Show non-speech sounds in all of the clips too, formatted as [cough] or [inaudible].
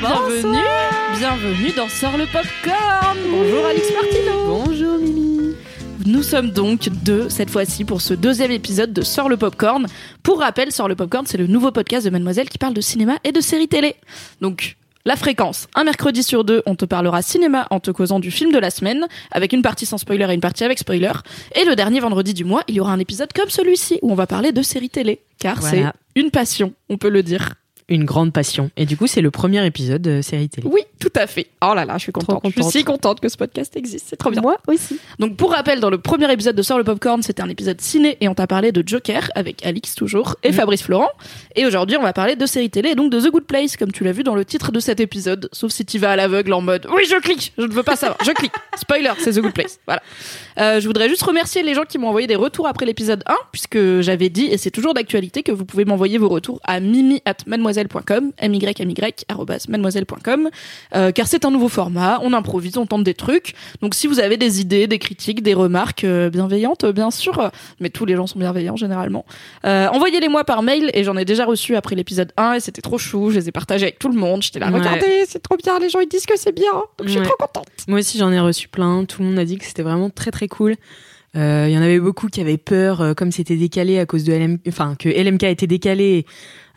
bienvenue. Bienvenue dans Sort le Popcorn. Bonjour Alix Martino. Bonjour Mimi. Nous sommes donc deux cette fois-ci pour ce deuxième épisode de Sort le Popcorn. Pour rappel, Sort le Popcorn, c'est le nouveau podcast de Mademoiselle qui parle de cinéma et de séries télé. Donc, la fréquence. Un mercredi sur deux, on te parlera cinéma en te causant du film de la semaine, avec une partie sans spoiler et une partie avec spoiler. Et le dernier vendredi du mois, il y aura un épisode comme celui-ci, où on va parler de séries télé. Car Voilà. c'est une passion, on peut le dire. Une grande passion. Et du coup, c'est le premier épisode de série télé. Oui, tout à fait. Oh là là, je suis contente. Je suis contente. si contente que ce podcast existe. C'est trop bien. Moi aussi. Donc pour rappel, dans le premier épisode de Sort le Popcorn, c'était un épisode ciné et on t'a parlé de Joker avec Alix toujours et Fabrice Florent. Et aujourd'hui, on va parler de série télé et donc de The Good Place, comme tu l'as vu dans le titre de cet épisode. Sauf si tu vas à l'aveugle en mode oui, je clique, je ne veux pas savoir, je clique. [laughs] Spoiler, c'est The Good Place. Voilà. Euh, je voudrais juste remercier les gens qui m'ont envoyé des retours après l'épisode 1, puisque j'avais dit, et c'est toujours d'actualité, que vous pouvez m'envoyer vos retours à mimi at mademoiselle.com, mademoiselle.com, euh, car c'est un nouveau format, on improvise, on tente des trucs. Donc si vous avez des idées, des critiques, des remarques euh, bienveillantes, euh, bien sûr, mais tous les gens sont bienveillants généralement, euh, envoyez-les moi par mail, et j'en ai déjà reçu après l'épisode 1, et c'était trop chou, je les ai partagés avec tout le monde, j'étais là, Ouais. regardez, c'est trop bien, les gens ils disent que c'est bien, donc je suis trop contente. Moi aussi, j'en ai reçu plein. Tout le monde a dit que c'était vraiment très très cool. Euh, Il y en avait beaucoup qui avaient peur, euh, comme c'était décalé à cause de LM, enfin que LMK été décalé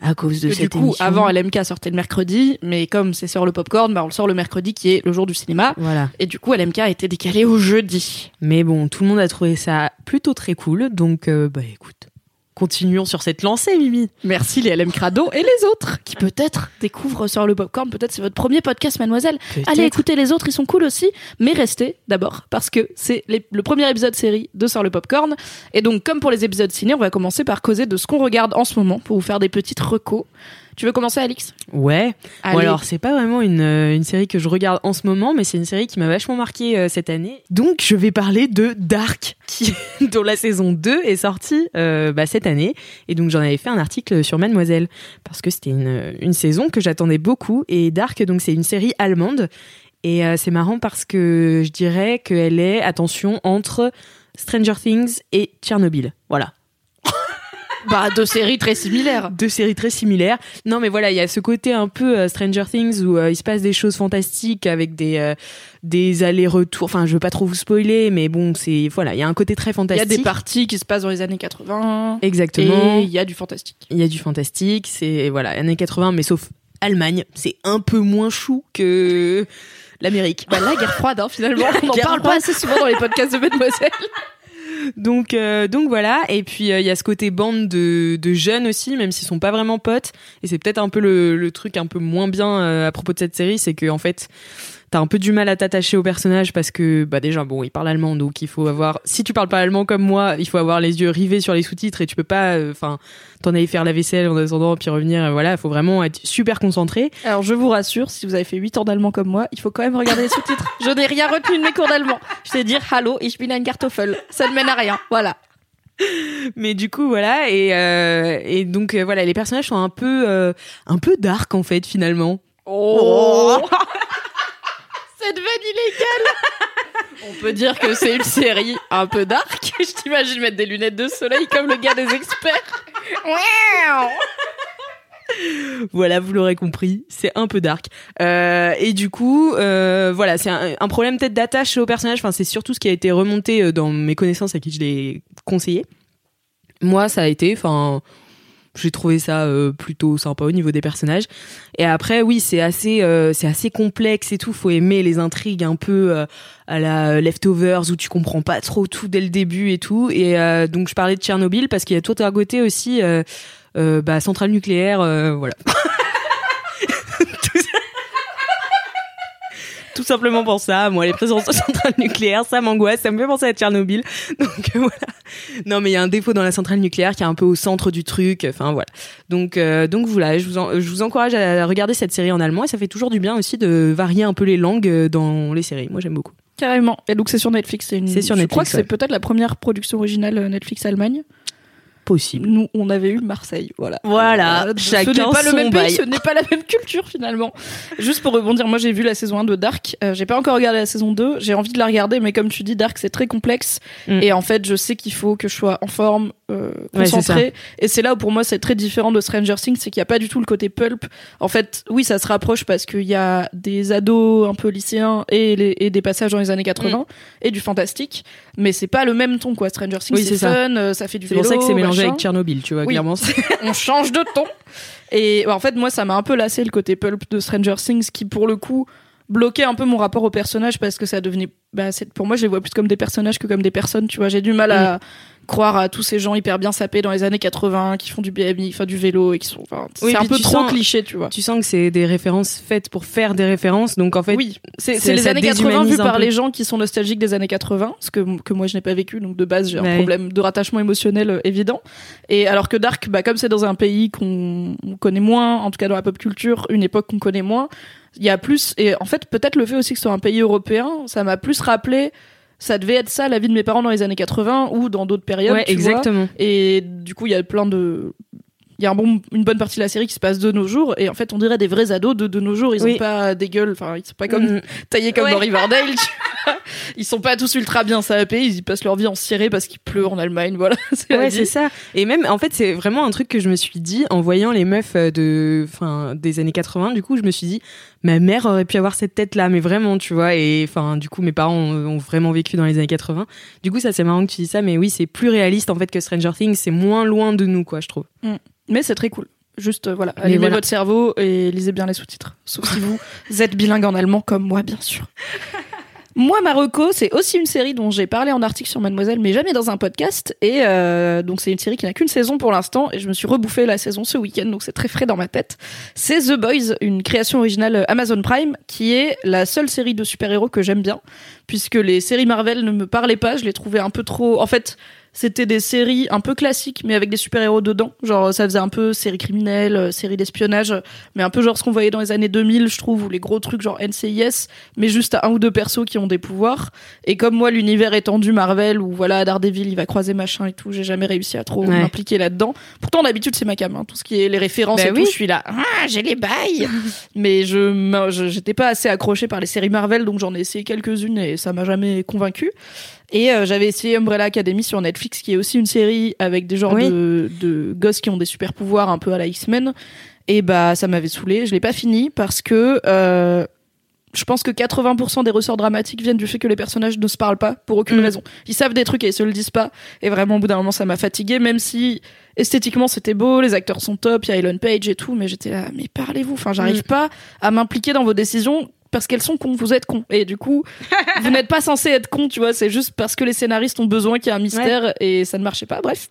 à cause de que cette du coup, émission. avant LMK sortait le mercredi, mais comme c'est sur le popcorn, bah on le sort le mercredi qui est le jour du cinéma. Voilà. Et du coup, LMK a été décalé au jeudi. Mais bon, tout le monde a trouvé ça plutôt très cool. Donc, euh, bah écoute, continuons sur cette lancée, Mimi. Merci les LM Crado et les autres qui peut-être découvrent sur le popcorn. Peut-être c'est votre premier podcast, mademoiselle. Allez écouter les autres, ils sont cool aussi. Mais restez d'abord parce que c'est le premier épisode série de Sort le Popcorn. Et donc, comme pour les épisodes ciné, on va commencer par causer de ce qu'on regarde en ce moment pour vous faire des petites recos. Tu veux commencer, Alix? Ouais. Bon, alors, c'est pas vraiment une, euh, une série que je regarde en ce moment, mais c'est une série qui m'a vachement marqué euh, cette année. Donc, je vais parler de Dark, [laughs] qui, dont la saison 2 est sortie euh, bah, cette année. Et donc, j'en avais fait un article sur Mademoiselle, parce que c'était une, une saison que j'attendais beaucoup. Et Dark, donc, c'est une série allemande. Et euh, c'est marrant parce que je dirais qu'elle est, attention, entre Stranger Things et Tchernobyl. Voilà. Bah, deux séries très similaires. deux séries très similaires. Non, mais voilà, il y a ce côté un peu euh, Stranger Things où euh, il se passe des choses fantastiques avec des euh, des allers-retours. Enfin, je veux pas trop vous spoiler, mais bon, c'est voilà, il y a un côté très Il y a fantastique. des parties qui se passent dans les années 80. Exactement. Et il y a du fantastique. Il y a du fantastique. C'est voilà, années 80, mais sauf Allemagne, c'est un peu moins chou que l'Amérique. Bah, la guerre froide, hein, finalement. [laughs] On n'en parle pas assez souvent dans les podcasts de Mademoiselle. [laughs] Donc, euh, donc voilà. Et puis euh, il y a ce côté bande de, de jeunes aussi, même s'ils sont pas vraiment potes. Et c'est peut-être un peu le, le truc un peu moins bien euh, à propos de cette série, c'est que en fait, t'as un peu du mal à t'attacher au personnage parce que bah déjà bon, il parle allemand, donc il faut avoir. Si tu parles pas allemand comme moi, il faut avoir les yeux rivés sur les sous-titres et tu peux pas, euh, enfin, t'en aller faire la vaisselle en attendant puis revenir. euh, Voilà, il faut vraiment être super concentré. Alors, je vous rassure, si vous avez fait 8 ans d'allemand comme moi, il faut quand même regarder les sous-titres. [laughs] Je n'ai rien retenu de mes cours d'allemand. Je sais dire Hallo, ich bin ein Kartoffel. Ça ne mène à rien. Voilà. Mais du coup voilà et euh, et donc euh, voilà, les personnages sont un peu un peu dark en fait finalement. Oh. [laughs] Cette vanne illégale [laughs] On peut dire que c'est une série un peu dark. [laughs] Je t'imagine mettre des lunettes de soleil comme le gars des experts. Voilà, vous l'aurez compris, c'est un peu dark. Euh, et du coup, euh, voilà, c'est un, un problème peut-être d'attache au personnage. Enfin, c'est surtout ce qui a été remonté euh, dans mes connaissances à qui je l'ai conseillé. Moi, ça a été, enfin, j'ai trouvé ça euh, plutôt sympa au niveau des personnages. Et après, oui, c'est assez, euh, c'est assez complexe et tout. Faut aimer les intrigues un peu euh, à la leftovers où tu comprends pas trop tout dès le début et tout. Et euh, donc, je parlais de Tchernobyl parce qu'il y a tout un côté aussi. Euh, euh, bah, centrale nucléaire, voilà. [laughs] tout simplement pour ça. Moi, les présences de centrales nucléaires, ça m'angoisse, ça me fait penser à Tchernobyl. Donc euh, voilà. Non, mais il y a un défaut dans la centrale nucléaire qui est un peu au centre du truc. Enfin voilà. Donc euh, donc voilà, je vous je vous encourage à regarder cette série en allemand et ça fait toujours du bien aussi de varier un peu les langues euh, dans les séries. Moi, j'aime beaucoup. Carrément. Et donc c'est sur Netflix. C'est une... sur Netflix. Je crois que c'est peut-être la première production originale Netflix Allemagne possible. Nous, on avait eu Marseille, voilà. Voilà, euh, chacun ce n'est pas le même pays, ce n'est pas la même culture finalement. Juste pour rebondir, moi j'ai vu la saison 1 de Dark, euh, j'ai pas encore regardé la saison 2, j'ai envie de la regarder, mais comme tu dis, Dark c'est très complexe, mm. et en fait je sais qu'il faut que je sois en forme, euh, concentré, et c'est là où pour moi c'est très différent de Stranger Things, c'est qu'il n'y a pas du tout le côté pulp. En fait, oui, ça se rapproche parce qu'il y a des ados un peu lycéens et, et des passages dans les années 80, mm. et du fantastique, mais c'est pas le même ton quoi. Stranger Things c'est fun, euh, ça fait du. C'est pour ça que c'est mélangé avec Tchernobyl, tu vois, clairement. [laughs] on change de ton. Et en fait, moi, ça m'a un peu lassé le côté pulp de Stranger Things qui, pour le coup, bloquait un peu mon rapport au personnage parce que ça devenait. Bah, pour moi, je les vois plus comme des personnages que comme des personnes, tu vois. J'ai du mal à. Mm croire à tous ces gens hyper bien sapés dans les années 80 qui font du BMI, enfin du vélo et qui sont enfin, c'est un peu trop cliché, tu vois. Tu sens que c'est des références faites pour faire des références donc en fait Oui, c'est les années 80 vues par les gens qui sont nostalgiques des années 80, ce que que moi je n'ai pas vécu donc de base j'ai un problème de rattachement émotionnel euh, évident. Et alors que Dark bah comme c'est dans un pays qu'on connaît moins, en tout cas dans la pop culture, une époque qu'on connaît moins, il y a plus et en fait peut-être le fait aussi que ce soit un pays européen, ça m'a plus rappelé ça devait être ça la vie de mes parents dans les années 80 ou dans d'autres périodes. Ouais, exactement. Et du coup, il y a plein de il y a un bon, une bonne partie de la série qui se passe de nos jours et en fait on dirait des vrais ados de, de nos jours. Ils ont pas des gueules enfin ils sont pas comme mm. [laughs] taillés comme dans Riverdale ils sont pas tous ultra bien sapés ils passent leur vie en ciré parce qu'il pleut en Allemagne voilà [laughs] ouais c'est ça. Et même en fait c'est vraiment un truc que je me suis dit en voyant les meufs euh, de enfin des années 80 du coup je me suis dit ma mère aurait pu avoir cette tête là mais vraiment tu vois et enfin du coup mes parents ont, vraiment vécu dans les années 80 du coup ça c'est marrant que tu dis ça mais oui c'est plus réaliste en fait que Stranger Things c'est moins loin de nous quoi je trouve. Mm. Mais c'est très cool. Juste, euh, voilà, allumez votre cerveau et lisez bien les sous-titres. Sauf si vous [laughs] êtes bilingue en allemand comme moi, bien sûr. [laughs] Moi, Marocco, c'est aussi une série dont j'ai parlé en article sur Mademoiselle, mais jamais dans un podcast. Et euh, donc, c'est une série qui n'a qu'une saison pour l'instant. Et je me suis rebouffé la saison ce week-end, donc c'est très frais dans ma tête. C'est The Boys, une création originale Amazon Prime, qui est la seule série de super-héros que j'aime bien, puisque les séries Marvel ne me parlaient pas. Je les trouvais un peu trop. En fait, c'était des séries un peu classiques mais avec des super-héros dedans. Genre ça faisait un peu série criminelle euh, série d'espionnage mais un peu genre ce qu'on voyait dans les années 2000 je trouve ou les gros trucs genre NCIS mais juste à un ou deux persos qui ont des pouvoirs. Et comme moi l'univers étendu Marvel où voilà Daredevil il va croiser machin et tout j'ai jamais réussi à trop m'impliquer là-dedans. Pourtant d'habitude c'est ma cam hein, tout ce qui est les références bah et tout je suis là ah, j'ai les bails! Mais je j'étais pas assez accroché par les séries Marvel donc j'en ai essayé quelques-unes et ça m'a jamais convaincu et euh, j'avais essayé Umbrella Academy sur Netflix, qui est aussi une série avec des genres de, de, gosses qui ont des super pouvoirs un peu à la X-Men. Et bah ça m'avait saoulé. Je l'ai pas fini parce que euh, je pense que 80% des ressorts dramatiques viennent du fait que les personnages ne se parlent pas pour aucune mm. raison. Ils savent des trucs et ils se le disent pas. Et vraiment, au bout d'un moment, ça m'a fatigué, même si esthétiquement c'était beau, les acteurs sont top, il y a Ellen Page et tout, mais j'étais là, mais parlez-vous. Enfin, j'arrive mm. pas à m'impliquer dans vos décisions parce qu'elles sont cons, vous êtes cons. Et du coup, vous n'êtes pas censé être con, tu vois, c'est juste parce que les scénaristes ont besoin qu'il y ait un mystère et ça ne marchait pas, bref.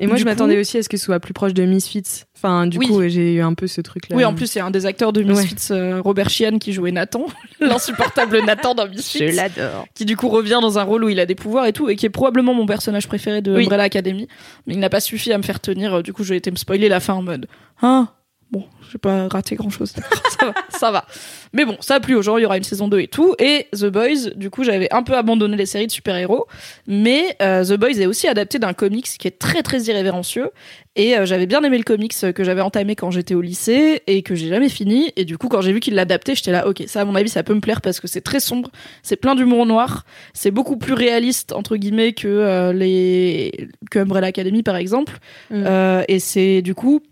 Et moi, je m'attendais aussi à ce que ce soit plus proche de Misfits. Enfin, du coup, j'ai eu un peu ce truc-là. Oui, en plus, il y a un des acteurs de Misfits, euh, Robert Sheehan, qui jouait Nathan, [laughs] l'insupportable Nathan dans Misfits. Je l'adore. Qui du coup revient dans un rôle où il a des pouvoirs et tout, et qui est probablement mon personnage préféré de Umbrella Academy. Mais il n'a pas suffi à me faire tenir. Du coup, j'ai été me spoiler la fin en mode, hein, bon, j'ai pas raté grand chose. [laughs] ça va, ça va. Mais bon, ça a plu aux gens, il y aura une saison 2 et tout. Et The Boys, du coup, j'avais un peu abandonné les séries de super-héros. Mais euh, The Boys est aussi adapté d'un comics qui est très très irrévérencieux. Et euh, j'avais bien aimé le comics que j'avais entamé quand j'étais au lycée et que j'ai jamais fini. Et du coup, quand j'ai vu qu'il l'adaptait, j'étais là, ok, ça à mon avis, ça peut me plaire parce que c'est très sombre, c'est plein d'humour noir, c'est beaucoup plus réaliste entre guillemets que euh, les que Umbrella Academy par exemple. Mm. et c'est du coup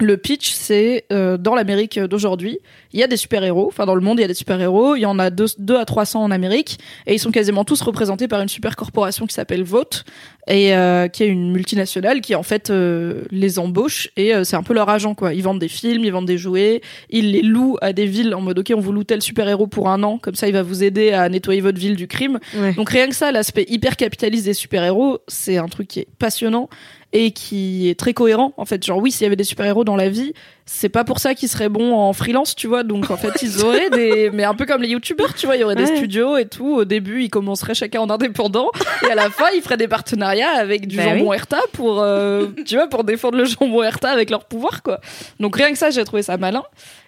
le pitch, c'est euh, dans l'Amérique d'aujourd'hui, il y a des super-héros. Enfin, dans le monde, il y a des super-héros. Il y en a 2 à 300 en Amérique. Et ils sont quasiment tous représentés par une super corporation qui s'appelle Vote. Et euh, qui est une multinationale qui, en fait, euh, les embauche. Et c'est un peu leur agent, quoi. Ils vendent des films, ils vendent des jouets. Ils les louent à des villes en mode, OK, on vous loue tel super-héros pour un an. Comme ça, il va vous aider à nettoyer votre ville du crime. Donc, rien que ça, l'aspect hyper capitaliste des super-héros, c'est un truc qui est passionnant et qui est très cohérent en fait. Genre oui s'il y avait des super héros dans la vie c'est pas pour ça qu'ils seraient bons en freelance, tu vois. Donc en fait, ils auraient des, [laughs] mais un peu comme les youtubeurs, tu vois, il y aurait des studios et tout. Au début, ils commenceraient chacun en indépendant, et à la fin, ils feraient des partenariats avec du Bah jambon Herta pour, euh, tu vois, pour défendre le jambon Herta avec leur pouvoir, quoi. Donc rien que ça, j'ai trouvé ça malin.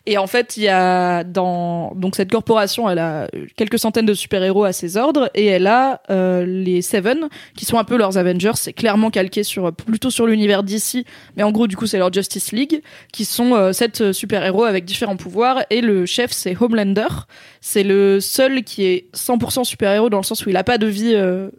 Et en fait, il y a dans donc cette corporation, elle a quelques centaines de super-héros à ses ordres et elle a euh, les Seven qui sont un peu leurs Avengers. C'est clairement calqué sur plutôt sur l'univers d'ici, mais en gros, du coup, c'est leur Justice League qui sont euh, sept super-héros avec différents pouvoirs et le chef c'est Homelander. C'est le seul qui est 100% super-héros dans le sens où il a pas de vie. euh,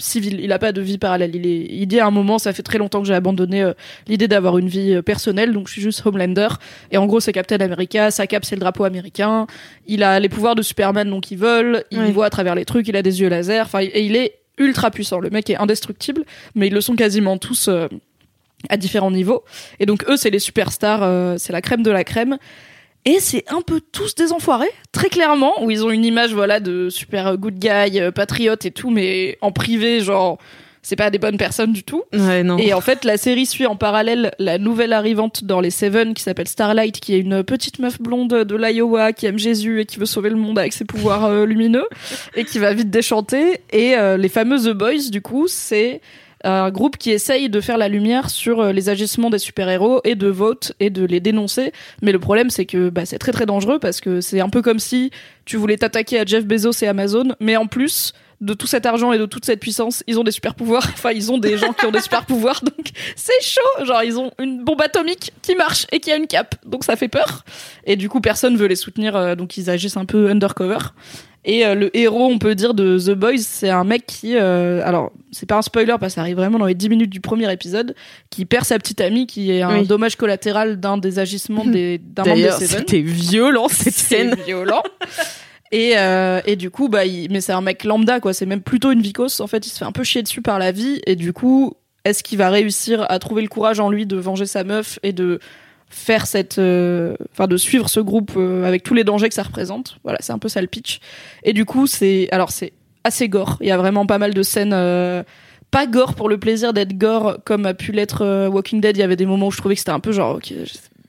civile, il a pas de vie parallèle. Il, est, il dit à un moment, ça fait très longtemps que j'ai abandonné euh, l'idée d'avoir une vie euh, personnelle, donc je suis juste Homelander. Et en gros, c'est Captain America, sa cape c'est le drapeau américain. Il a les pouvoirs de Superman, donc il vole, il voit à travers les trucs, il a des yeux laser. Enfin, et il est ultra puissant. Le mec est indestructible, mais ils le sont quasiment tous euh, à différents niveaux. Et donc eux, c'est les superstars, euh, c'est la crème de la crème. Et c'est un peu tous des enfoirés, très clairement, où ils ont une image voilà de super good guy, euh, patriote et tout, mais en privé, genre c'est pas des bonnes personnes du tout. Ouais, non. Et en fait, la série suit en parallèle la nouvelle arrivante dans les Seven qui s'appelle Starlight, qui est une petite meuf blonde de l'Iowa qui aime Jésus et qui veut sauver le monde avec ses pouvoirs euh, lumineux et qui va vite déchanter. Et euh, les fameux The Boys, du coup, c'est un groupe qui essaye de faire la lumière sur euh, les agissements des super-héros et de vote et de les dénoncer. Mais le problème, c'est que bah, c'est très très dangereux parce que c'est un peu comme si tu voulais t'attaquer à Jeff Bezos et Amazon, mais en plus de tout cet argent et de toute cette puissance, ils ont des super pouvoirs. [laughs] Enfin, ils ont des gens qui ont des super pouvoirs, donc c'est chaud. Genre, ils ont une bombe atomique qui marche et qui a une cape, donc ça fait peur. Et du coup, personne veut les soutenir, euh, donc ils agissent un peu undercover. Et euh, le héros, on peut dire, de The Boys, c'est un mec qui, euh, alors, c'est pas un spoiler parce que ça arrive vraiment dans les 10 minutes du premier épisode, qui perd sa petite amie, qui est un Oui. dommage collatéral d'un des agissements des, d'un membre D'ailleurs, Seven. c'était violent cette [laughs] scène. violent. Et, euh, et du coup, bah, il- mais c'est un mec lambda, quoi. C'est même plutôt une vicose. En fait, il se fait un peu chier dessus par la vie. Et du coup, est-ce qu'il va réussir à trouver le courage en lui de venger sa meuf et de faire cette, euh, enfin, de suivre ce groupe euh, avec tous les dangers que ça représente. Voilà, c'est un peu ça le pitch. Et du coup, c'est, alors c'est assez gore. Il y a vraiment pas mal de scènes. euh, pas gore pour le plaisir d'être gore comme a pu l'être euh, Walking Dead. Il y avait des moments où je trouvais que c'était un peu genre,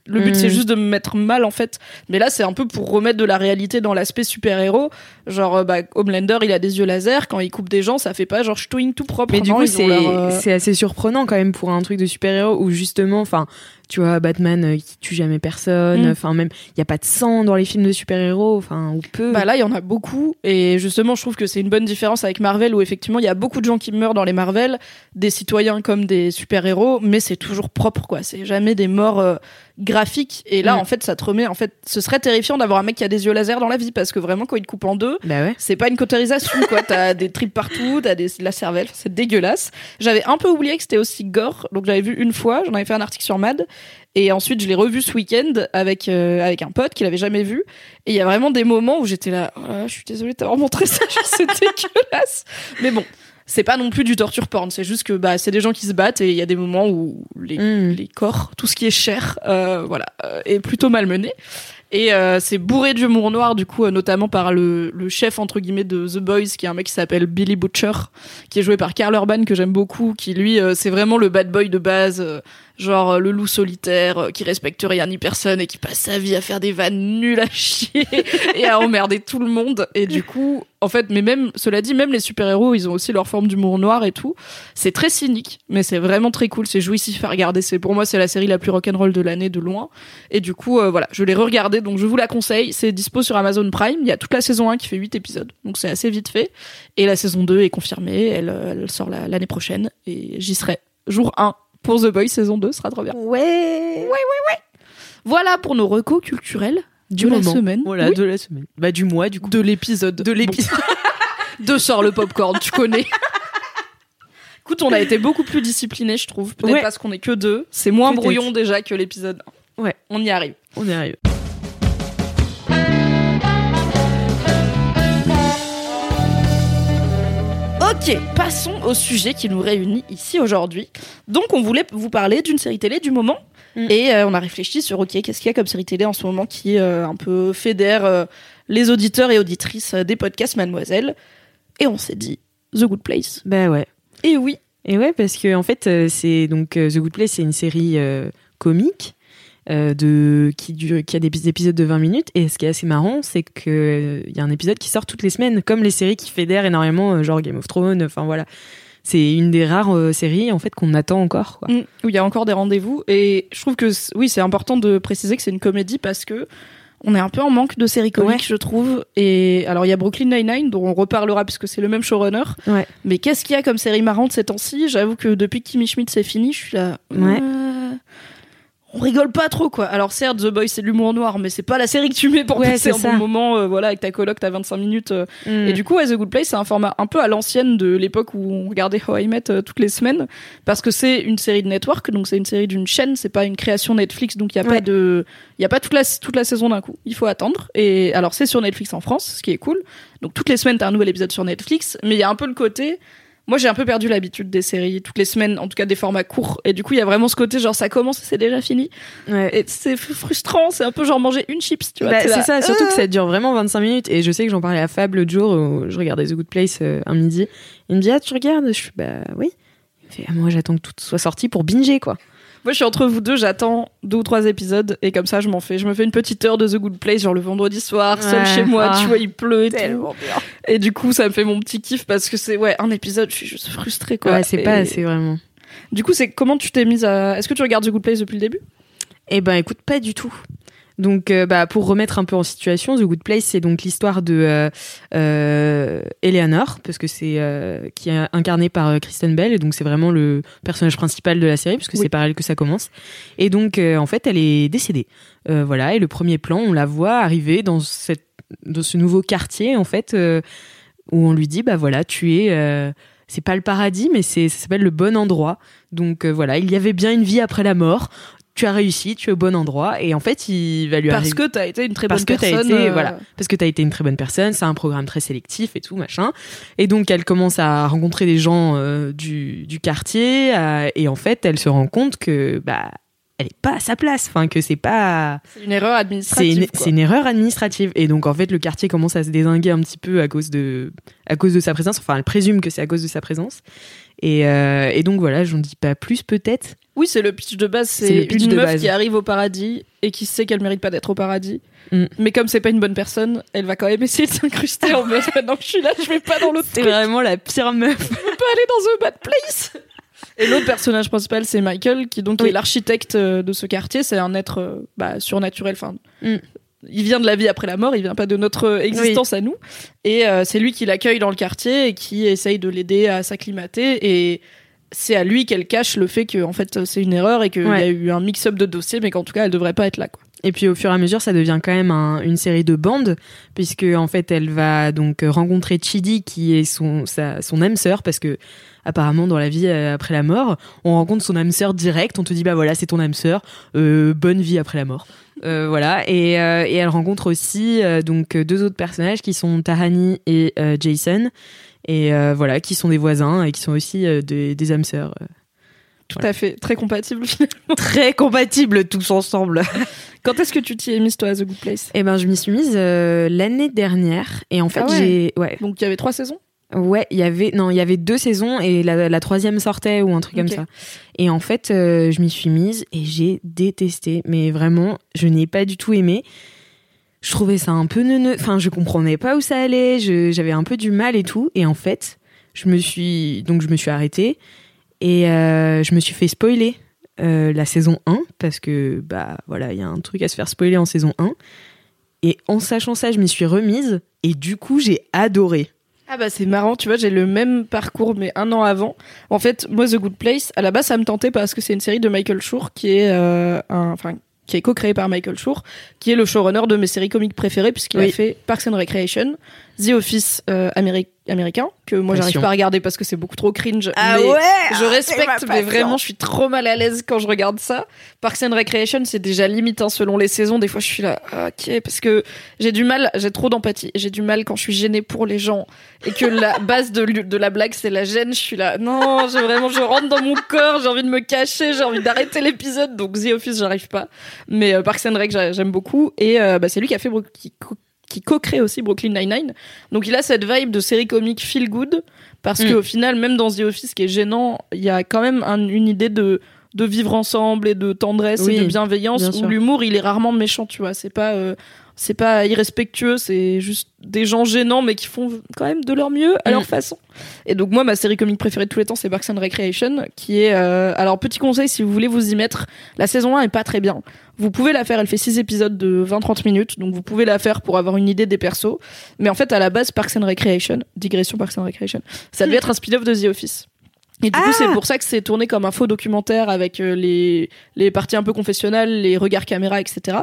le but c'est juste de me mettre mal en fait. Mais là, c'est un peu pour remettre de la réalité dans l'aspect super-héros. Genre, euh, bah, Homelander, il a des yeux laser. Quand il coupe des gens, ça fait pas genre ch'touing tout propre. Mais du coup, c'est euh, c'est assez surprenant quand même pour un truc de super-héros où justement, enfin, tu vois, Batman euh, qui tue jamais personne, Mm. enfin, même, il y a pas de sang dans les films de super-héros, enfin, ou peu. Bah là, il y en a beaucoup. Et justement, je trouve que c'est une bonne différence avec Marvel, où effectivement, il y a beaucoup de gens qui meurent dans les Marvel, des citoyens comme des super-héros, mais c'est toujours propre, quoi. C'est jamais des morts euh, graphiques. Et là, Mm. en fait, ça te remet. En fait, ce serait terrifiant d'avoir un mec qui a des yeux laser dans la vie, parce que vraiment, quand il te coupe en deux, bah ouais. c'est pas une cautérisation, quoi. [laughs] T'as des tripes partout, t'as des, de la cervelle, c'est dégueulasse. J'avais un peu oublié que c'était aussi gore, donc j'avais vu une fois, j'en avais fait un article sur Mad, et ensuite je l'ai revu ce week-end avec, euh, avec un pote qui l'avait jamais vu, et il y a vraiment des moments où j'étais là, oh là je suis désolée de t'avoir montré ça, [laughs] c'est dégueulasse. Mais bon. C'est pas non plus du torture porn, c'est juste que bah c'est des gens qui se battent et il y a des moments où les, Mm. les corps, tout ce qui est chair, euh, voilà, euh, est plutôt malmené. Et euh, c'est bourré d'humour noir, du coup, euh, notamment par le, le chef, entre guillemets, de The Boys, qui est un mec qui s'appelle Billy Butcher, qui est joué par Karl Urban, que j'aime beaucoup, qui lui, euh, c'est vraiment le bad boy de base, euh, genre euh, le loup solitaire, euh, qui respecte rien ni personne et qui passe sa vie à faire des vannes nulles à chier [laughs] et à emmerder tout le monde. Et du coup, en fait, mais même, cela dit, même les super-héros, ils ont aussi leur forme d'humour noir et tout. C'est très cynique, mais c'est vraiment très cool. C'est jouissif à regarder. C'est pour moi, c'est la série la plus rock'n'roll de l'année de loin. Et du coup, euh, voilà, je l'ai regardé, donc je vous la conseille. C'est dispo sur Amazon Prime. Il y a toute la saison 1 qui fait 8 épisodes, donc c'est assez vite fait. Et la saison 2 est confirmée. Elle, elle sort la- l'année prochaine et j'y serai. Jour 1 pour The Boys saison 2 ce sera trop bien. Ouais. Voilà pour nos recos culturels Du de la semaine. Voilà, Oui. de la semaine. Bah, du mois, du coup. de l'épisode. De l'épisode. [laughs] de sort le popcorn, tu connais. Écoute, on a été beaucoup plus disciplinés, je trouve. Peut-être Ouais. parce qu'on est que deux. C'est moins brouillon déjà que l'épisode 1. Ouais. On y arrive. On y arrive. Ok, passons au sujet qui nous réunit ici aujourd'hui. Donc, on voulait vous parler d'une série télé du moment. Mm. Et euh, on a réfléchi sur, ok, qu'est-ce qu'il y a comme série télé en ce moment qui euh, un peu fédère euh, les auditeurs et auditrices des podcasts Mademoiselle. Et on s'est dit, The Good Place. Bah ouais. Et oui, Et ouais, parce que en fait, c'est donc The Good Place, c'est une série comique euh, de qui dure, qui a des épisodes de 20 minutes. Et ce qui est assez marrant, c'est que il y a un épisode qui sort toutes les semaines, comme les séries qui fédèrent énormément, euh, genre Game of Thrones. Enfin voilà, c'est une des rares euh, séries en fait qu'on attend encore. Quoi. Mm, où il y a encore des rendez-vous. Et je trouve que oui, c'est important de préciser que c'est une comédie parce que on est un peu en manque de séries comiques, je trouve. Et alors, il y a Brooklyn Nine-Nine, dont on reparlera puisque c'est le même showrunner. Ouais. Mais qu'est-ce qu'il y a comme série marrante ces temps-ci? J'avoue que depuis que Kimmy Schmidt c'est fini, je suis là. Ouais. euh, On rigole pas trop quoi. Alors certes The Boys c'est de l'humour noir mais c'est pas la série que tu mets pour Ouais, passer c'est un ça. bon moment euh, voilà avec ta coloc t'as 25 minutes euh, Mm. et du coup, ouais, The Good Place, c'est un format un peu à l'ancienne de l'époque où on regardait How I Met euh, toutes les semaines, parce que c'est une série de network, donc c'est une série d'une chaîne, c'est pas une création Netflix, donc il y a Ouais. pas de, il y a pas toute la toute la saison d'un coup. Il faut attendre. Et alors c'est sur Netflix en France, ce qui est cool. Donc toutes les semaines t'as un nouvel épisode sur Netflix, mais il y a un peu le côté. Moi, j'ai un peu perdu l'habitude des séries toutes les semaines, en tout cas des formats courts. Et du coup, il y a vraiment ce côté genre ça commence et c'est déjà fini. Ouais. Et c'est frustrant. C'est un peu genre manger une chips, tu vois. Bah, c'est là, ça, surtout euh. que ça dure vraiment 25 minutes. Et je sais que j'en parlais à Fab l'autre jour, où je regardais The Good Place euh, un midi. Il me dit Ah, tu regardes? Je suis Bah oui. Il me fait Ah, Moi, j'attends que tout soit sorti pour binger, quoi. Moi, je suis entre vous deux, j'attends deux ou trois épisodes et comme ça, je m'en fais. Je me fais une petite heure de The Good Place, genre le vendredi soir, seul chez moi, Ah. tu vois, il pleut et tout. bien. Et du coup, ça me fait mon petit kiff parce que c'est, ouais, un épisode, je suis juste frustrée, quoi. Ouais, c'est Et pas assez vraiment. Du coup, c'est comment tu t'es mise à. Est-ce que tu regardes The Good Place depuis le début? Eh ben, écoute, pas du tout. Donc, euh, bah, pour remettre un peu en situation, The Good Place, c'est donc l'histoire de euh, euh, Eleanor, parce que c'est qui est incarnée par Kristen Bell, et donc c'est vraiment le personnage principal de la série, puisque Oui. c'est par elle que ça commence. Et donc, en fait, elle est décédée. Voilà, et le premier plan, on la voit arriver dans cette dans ce nouveau quartier, en fait, où on lui dit, bah voilà, tu es c'est pas le paradis, mais c'est ça s'appelle le bon endroit. Donc euh, voilà, il y avait bien une vie après la mort. Tu as réussi, tu es au bon endroit, et en fait, il va lui Parce arriver que t'as été une très parce bonne que t'as personne. été euh, voilà. Parce que t'as été une très bonne personne c'est un programme très sélectif et tout machin. Et donc elle commence à rencontrer des gens euh, du, du quartier euh, et en fait elle se rend compte que bah elle est pas à sa place enfin que c'est pas C'est une erreur c'est administrative. une, c'est une erreur administrative. Et donc en fait le quartier commence à se désinguer un petit peu à cause de à cause de sa présence. Enfin elle présume que c'est à cause de sa présence et, euh, et donc voilà j'en dis pas plus peut-être Oui, c'est le pitch de base. C'est une de meuf base. qui arrive au paradis et qui sait qu'elle mérite pas d'être au paradis. Mm. Mais comme c'est pas une bonne personne, elle va quand même essayer de s'incruster en mode [laughs] maintenant que je suis là, je vais pas dans l'autre c'est vraiment la pire meuf Je peux pas aller dans The Bad Place. Et l'autre personnage principal, c'est Michael, qui donc Oui. est l'architecte euh, de ce quartier. C'est un être euh, bah, surnaturel. Enfin, Mm. Il vient de la vie après la mort. Il vient pas de notre euh, existence à nous. Et euh, c'est lui qui l'accueille dans le quartier et qui essaye de l'aider à s'acclimater. Et c'est à lui qu'elle cache le fait que en fait c'est une erreur et qu'il Ouais. y a eu un mix-up de dossiers, mais qu'en tout cas elle devrait pas être là. Quoi. Et puis au fur et à mesure, ça devient quand même un- une série de bandes, puisque en fait, elle va donc rencontrer Chidi, qui est son âme sœur, parce que apparemment dans la vie euh, après la mort, on rencontre son âme sœur direct. On te dit bah voilà, c'est ton âme sœur, euh, bonne vie après la mort. Euh, voilà. Et, elle rencontre aussi donc deux autres personnages qui sont Tahani et Jason, et voilà, qui sont des voisins et qui sont aussi des, des âmes sœurs. Tout à fait, très compatible finalement. [laughs] Très compatibles tous ensemble. [laughs] Quand est-ce que tu t'y es mise toi à The Good Place? Eh ben, je m'y suis mise euh, l'année dernière. Et en fait Ah ouais. j'ai ouais. Donc il y avait trois saisons? Ouais il y avait non il y avait deux saisons et la, la troisième sortait ou un truc comme ça. Et en fait euh, je m'y suis mise et j'ai détesté. Mais vraiment je n'ai pas du tout aimé. Je trouvais ça un peu neuneux enfin je comprenais pas où ça allait j'avais un peu du mal et tout. Et en fait je me suis donc je me suis arrêtée et euh, je me suis fait spoiler euh, la saison 1 parce que bah voilà il y a un truc à se faire spoiler en saison 1 et en sachant ça je m'y suis remise et du coup j'ai adoré Ah bah c'est marrant, tu vois, j'ai le même parcours mais un an avant. En fait, moi The Good Place, à la base ça me tentait parce que c'est une série de Michael Schur qui est euh, un enfin qui est co-créé par Michael Schur, qui est le showrunner de mes séries comiques préférées puisqu'il Oui. a fait Parks and Recreation, The Office euh, améri- américain que moi j'arrive pas à regarder parce que c'est beaucoup trop cringe. Ah mais ouais je respecte, mais vraiment, je suis trop mal à l'aise quand je regarde ça. Parks and Recreation, c'est déjà limite hein, selon les saisons. Des fois, je suis là, ah, ok, parce que j'ai du mal, j'ai trop d'empathie. J'ai du mal quand je suis gênée pour les gens et que la [laughs] base de, la blague, c'est la gêne. Je suis là, non, j'ai vraiment, je rentre dans mon corps, j'ai envie de me cacher, j'ai envie d'arrêter l'épisode. Donc The Office, j'arrive pas. Mais euh, Parks and Rec, j'a- j'aime beaucoup. Et euh, bah, c'est lui qui a fait Bro- qui, co- qui co-crée aussi Brooklyn Nine-Nine. Donc il a cette vibe de série comique feel good parce Mm. qu'au final, même dans The Office, ce qui est gênant, il y a quand même un- une idée de de vivre ensemble et de tendresse Oui, et de bienveillance bien où l'humour il est rarement méchant tu vois. C'est pas euh, c'est pas irrespectueux c'est juste des gens gênants mais qui font quand même de leur mieux à Mm. leur façon. Et donc moi ma série comique préférée de tous les temps c'est Parks and Recreation qui est euh, alors petit conseil si vous voulez vous y mettre la saison 1 est pas très bien. Vous pouvez la faire elle fait 6 épisodes de 20-30 minutes donc vous pouvez la faire pour avoir une idée des persos. Mais en fait à la base Parks and Recreation digression Parks and Recreation ça devait être un spin-off de The Office et du coup, Ah c'est pour ça que c'est tourné comme un faux documentaire avec euh, les, les parties un peu confessionnelles, les regards caméra, etc.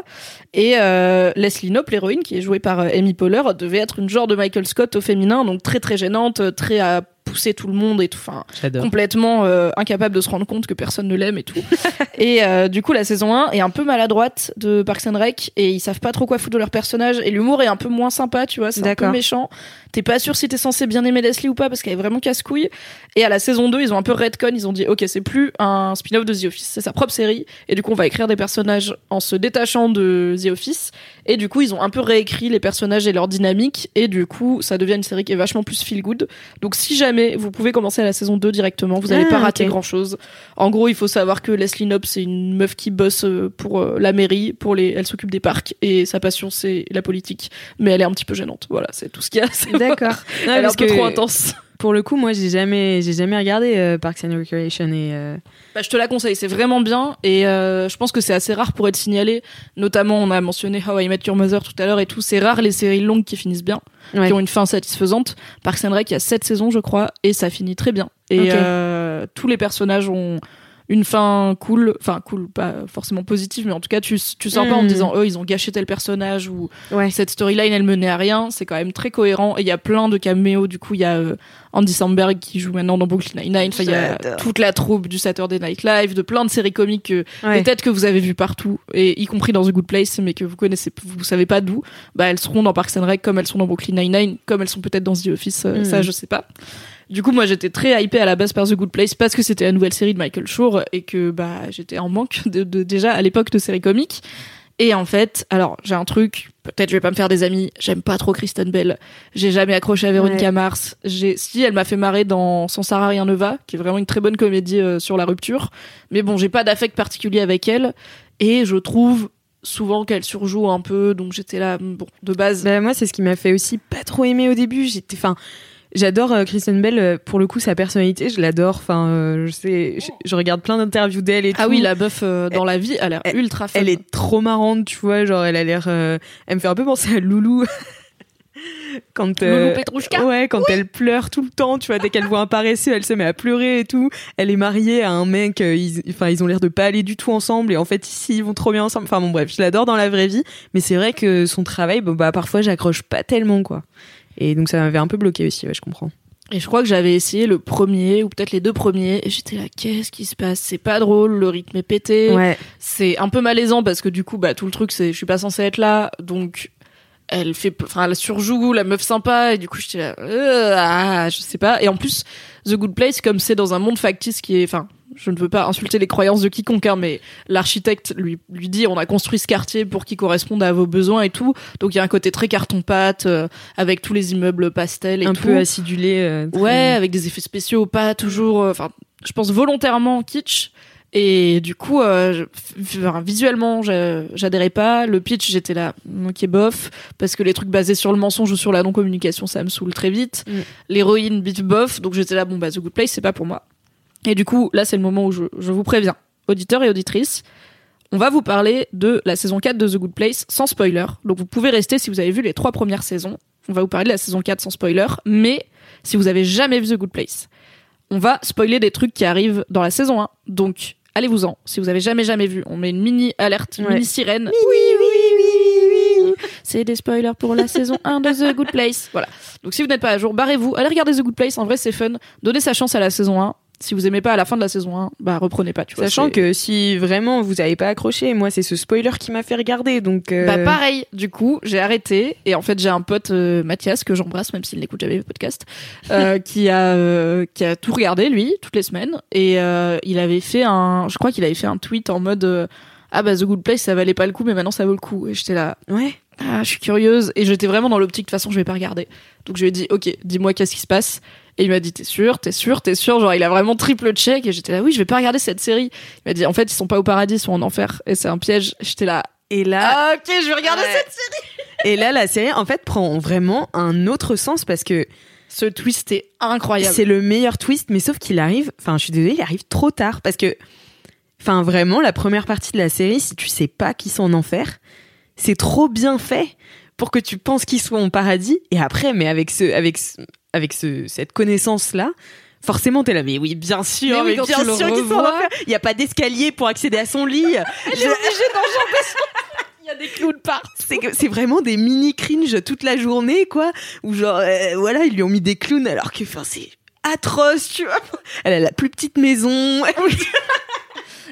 Et euh, Leslie Knope, l'héroïne, qui est jouée par euh, Amy Poehler, devait être une genre de Michael Scott au féminin, donc très très gênante, très à pousser tout le monde et tout. Enfin, complètement euh, incapable de se rendre compte que personne ne l'aime et tout. [laughs] et euh, du coup, la saison 1 est un peu maladroite de Parks and Rec et ils savent pas trop quoi foutre de leur personnage et l'humour est un peu moins sympa, tu vois, c'est un peu méchant. T'es pas sûr si t'es censé bien aimer Leslie ou pas parce qu'elle est vraiment casse-couille. Et à la saison 2, ils ont un peu redcon, ils ont dit OK, c'est plus un spin-off de The Office, c'est sa propre série et du coup, on va écrire des personnages en se détachant de The Office et du coup, ils ont un peu réécrit les personnages et leur dynamique et du coup, ça devient une série qui est vachement plus feel good. Donc si jamais vous pouvez commencer à la saison 2 directement, vous n'allez Ah, pas rater ok. grand chose. En gros, il faut savoir que Leslie Knope, c'est une meuf qui bosse euh, pour euh, la mairie, pour les, elle s'occupe des parcs et sa passion c'est la politique. Mais elle est un petit peu gênante. Voilà, c'est tout ce qu'il y a. C'est- D'accord. [laughs] Elle est un peu que trop intense. Pour le coup, moi, j'ai jamais, j'ai jamais regardé euh, Parks and Recreation et. euh, Bah, je te la conseille, c'est vraiment bien et euh, je pense que c'est assez rare pour être signalé. Notamment, on a mentionné How I Met Your Mother tout à l'heure et tout. C'est rare les séries longues qui finissent bien, Ouais. qui ont une fin satisfaisante. Parks and Rec, il y a sept saisons, je crois, et ça finit très bien. Et tous les personnages ont une fin cool, enfin cool, pas forcément positive, mais en tout cas, tu, tu sors pas en te Mm. disant, eux, ils ont gâché tel personnage ou Ouais. cette storyline, elle menait à rien. C'est quand même très cohérent. Et il y a plein de caméos. Du coup, il y a euh, Andy Samberg qui joue maintenant dans Brooklyn Nine-Nine. Il y a toute la troupe du Saturday Night Live, de plein de séries comiques que Ouais. peut-être que vous avez vu partout, et y compris dans The Good Place, mais que vous connaissez, vous savez pas d'où. Bah, elles seront dans Parks and Rec comme elles sont dans Brooklyn Nine-Nine, comme elles sont peut-être dans The Office. euh, Mm. Ça, je sais pas. Du coup, moi, j'étais très hypée à la base par The Good Place parce que c'était la nouvelle série de Michael Schur et que bah j'étais en manque [laughs] de, de- déjà à l'époque de séries comiques. Et en fait, alors j'ai un truc, peut-être je vais pas me faire des amis, j'aime pas trop Kristen Bell. J'ai jamais accroché à Véronica Ouais. Mars. J'ai si elle m'a fait marrer dans Sans Sarah rien ne va, qui est vraiment une très bonne comédie euh, sur la rupture. Mais bon, j'ai pas d'affect particulier avec elle et je trouve souvent qu'elle surjoue un peu, donc j'étais là bon de base. Bah, moi, c'est ce qui m'a fait aussi pas trop aimer au début. J'étais, enfin, j'adore euh, Kristen Bell euh, pour le coup sa personnalité, je l'adore. Enfin, euh, je sais, je, je regarde plein d'interviews d'elle et ah tout. oui, la meuf dans la vie, elle a l'air ultra fun. Elle est trop marrante, tu vois. Genre, elle a l'air, elle me fait un peu penser à Loulou. [laughs] quand Loulou Petrouchka. ouais quand elle pleure tout le temps tu vois dès qu'elle voit un paresseux elle se met à pleurer et tout elle est mariée à un mec ils enfin ils ont l'air de pas aller du tout ensemble et en fait ici ils vont trop bien ensemble enfin bon bref je l'adore dans la vraie vie mais c'est vrai que son travail bah parfois j'accroche pas tellement quoi et donc ça m'avait un peu bloqué aussi ouais je comprends. Et je crois que j'avais essayé le premier ou peut-être les deux premiers et j'étais là qu'est-ce qui se passe? C'est pas drôle, le rythme est pété. ouais. C'est un peu malaisant parce que du coup bah tout le truc c'est je suis pas censée être là donc elle fait enfin elle surjoue la meuf sympa et du coup j'étais là euh, ah, je sais pas. Et en plus The Good Place comme c'est dans un monde factice qui est enfin je ne veux pas insulter les croyances de quiconque hein, mais l'architecte lui lui dit on a construit ce quartier pour qu'il corresponde à vos besoins et tout donc il y a un côté très carton pâte euh, avec tous les immeubles pastels et un tout peu acidulé euh, très- Ouais, avec des effets spéciaux, pas toujours. euh, Enfin, je pense volontairement kitsch. Et du coup, euh, visuellement, j'adhérais pas. Le pitch, j'étais là, ok, bof, parce que les trucs basés sur le mensonge ou sur la non-communication, ça me saoule très vite. Mm. L'héroïne, bif, bof, donc j'étais là, bon, bah, The Good Place, c'est pas pour moi. Et du coup, là, c'est le moment où je, je vous préviens, auditeurs et auditrices, on va vous parler de la saison 4 de The Good Place sans spoiler. Donc vous pouvez rester si vous avez vu les trois premières saisons. On va vous parler de la saison 4 sans spoiler. Mais si vous avez jamais vu The Good Place, on va spoiler des trucs qui arrivent dans la saison 1. Donc allez-vous-en. Si vous avez jamais jamais vu, on met une mini alerte, une Ouais. mini sirène. Oui, oui, oui, oui, oui. C'est des spoilers pour la saison 1 de The Good Place. [laughs] Voilà. Donc si vous n'êtes pas à jour, barrez-vous, allez regarder The Good Place. En vrai, c'est fun. Donnez sa chance à la saison 1. Si vous aimez pas à la fin de la saison 1, bah reprenez pas. Tu vois, sachant que si vraiment vous avez pas accroché moi c'est ce spoiler qui m'a fait regarder donc euh, Bah pareil, du coup, j'ai arrêté et en fait j'ai un pote euh, Mathias que j'embrasse même s'il n'écoute jamais le podcast, euh, [laughs] qui a euh, qui a tout regardé lui toutes les semaines et euh, il avait fait un, je crois qu'il avait fait un tweet en mode euh, ah bah The Good Place ça valait pas le coup mais maintenant ça vaut le coup. Et j'étais là Ouais. ah, je suis curieuse. Et j'étais vraiment dans l'optique de toute façon je vais pas regarder. Donc je lui ai dit ok dis-moi qu'est-ce qui se passe. Et il m'a dit t'es sûr t'es sûr t'es sûr? Genre il a vraiment triple check et j'étais là oui je vais pas regarder cette série. Il m'a dit en fait ils sont pas au paradis ils sont en enfer. Et c'est un piège. J'étais là Et là, ah, ok je vais regarder Ouais. cette série. Et là, la série, en fait, prend vraiment un autre sens parce que ce twist est incroyable. c'est le meilleur twist, mais sauf qu'il arrive, enfin, je suis désolée, il arrive trop tard parce que, enfin, vraiment, la première partie de la série, si tu sais pas qu'ils sont en enfer, c'est trop bien fait pour que tu penses qu'ils soient en paradis. Et après, mais avec ce, avec, ce- avec ce, cette connaissance-là, forcément, t'es là, mais oui, bien sûr, Mais oui, mais quand bien sûr qu'ils sont en enfer. Il y a pas d'escalier pour accéder à son lit. Je- [laughs] il y a des clowns partout c'est que c'est vraiment des mini cringe toute la journée quoi ou genre euh, voilà ils lui ont mis des clowns alors que enfin c'est atroce tu vois elle a la plus petite maison [laughs]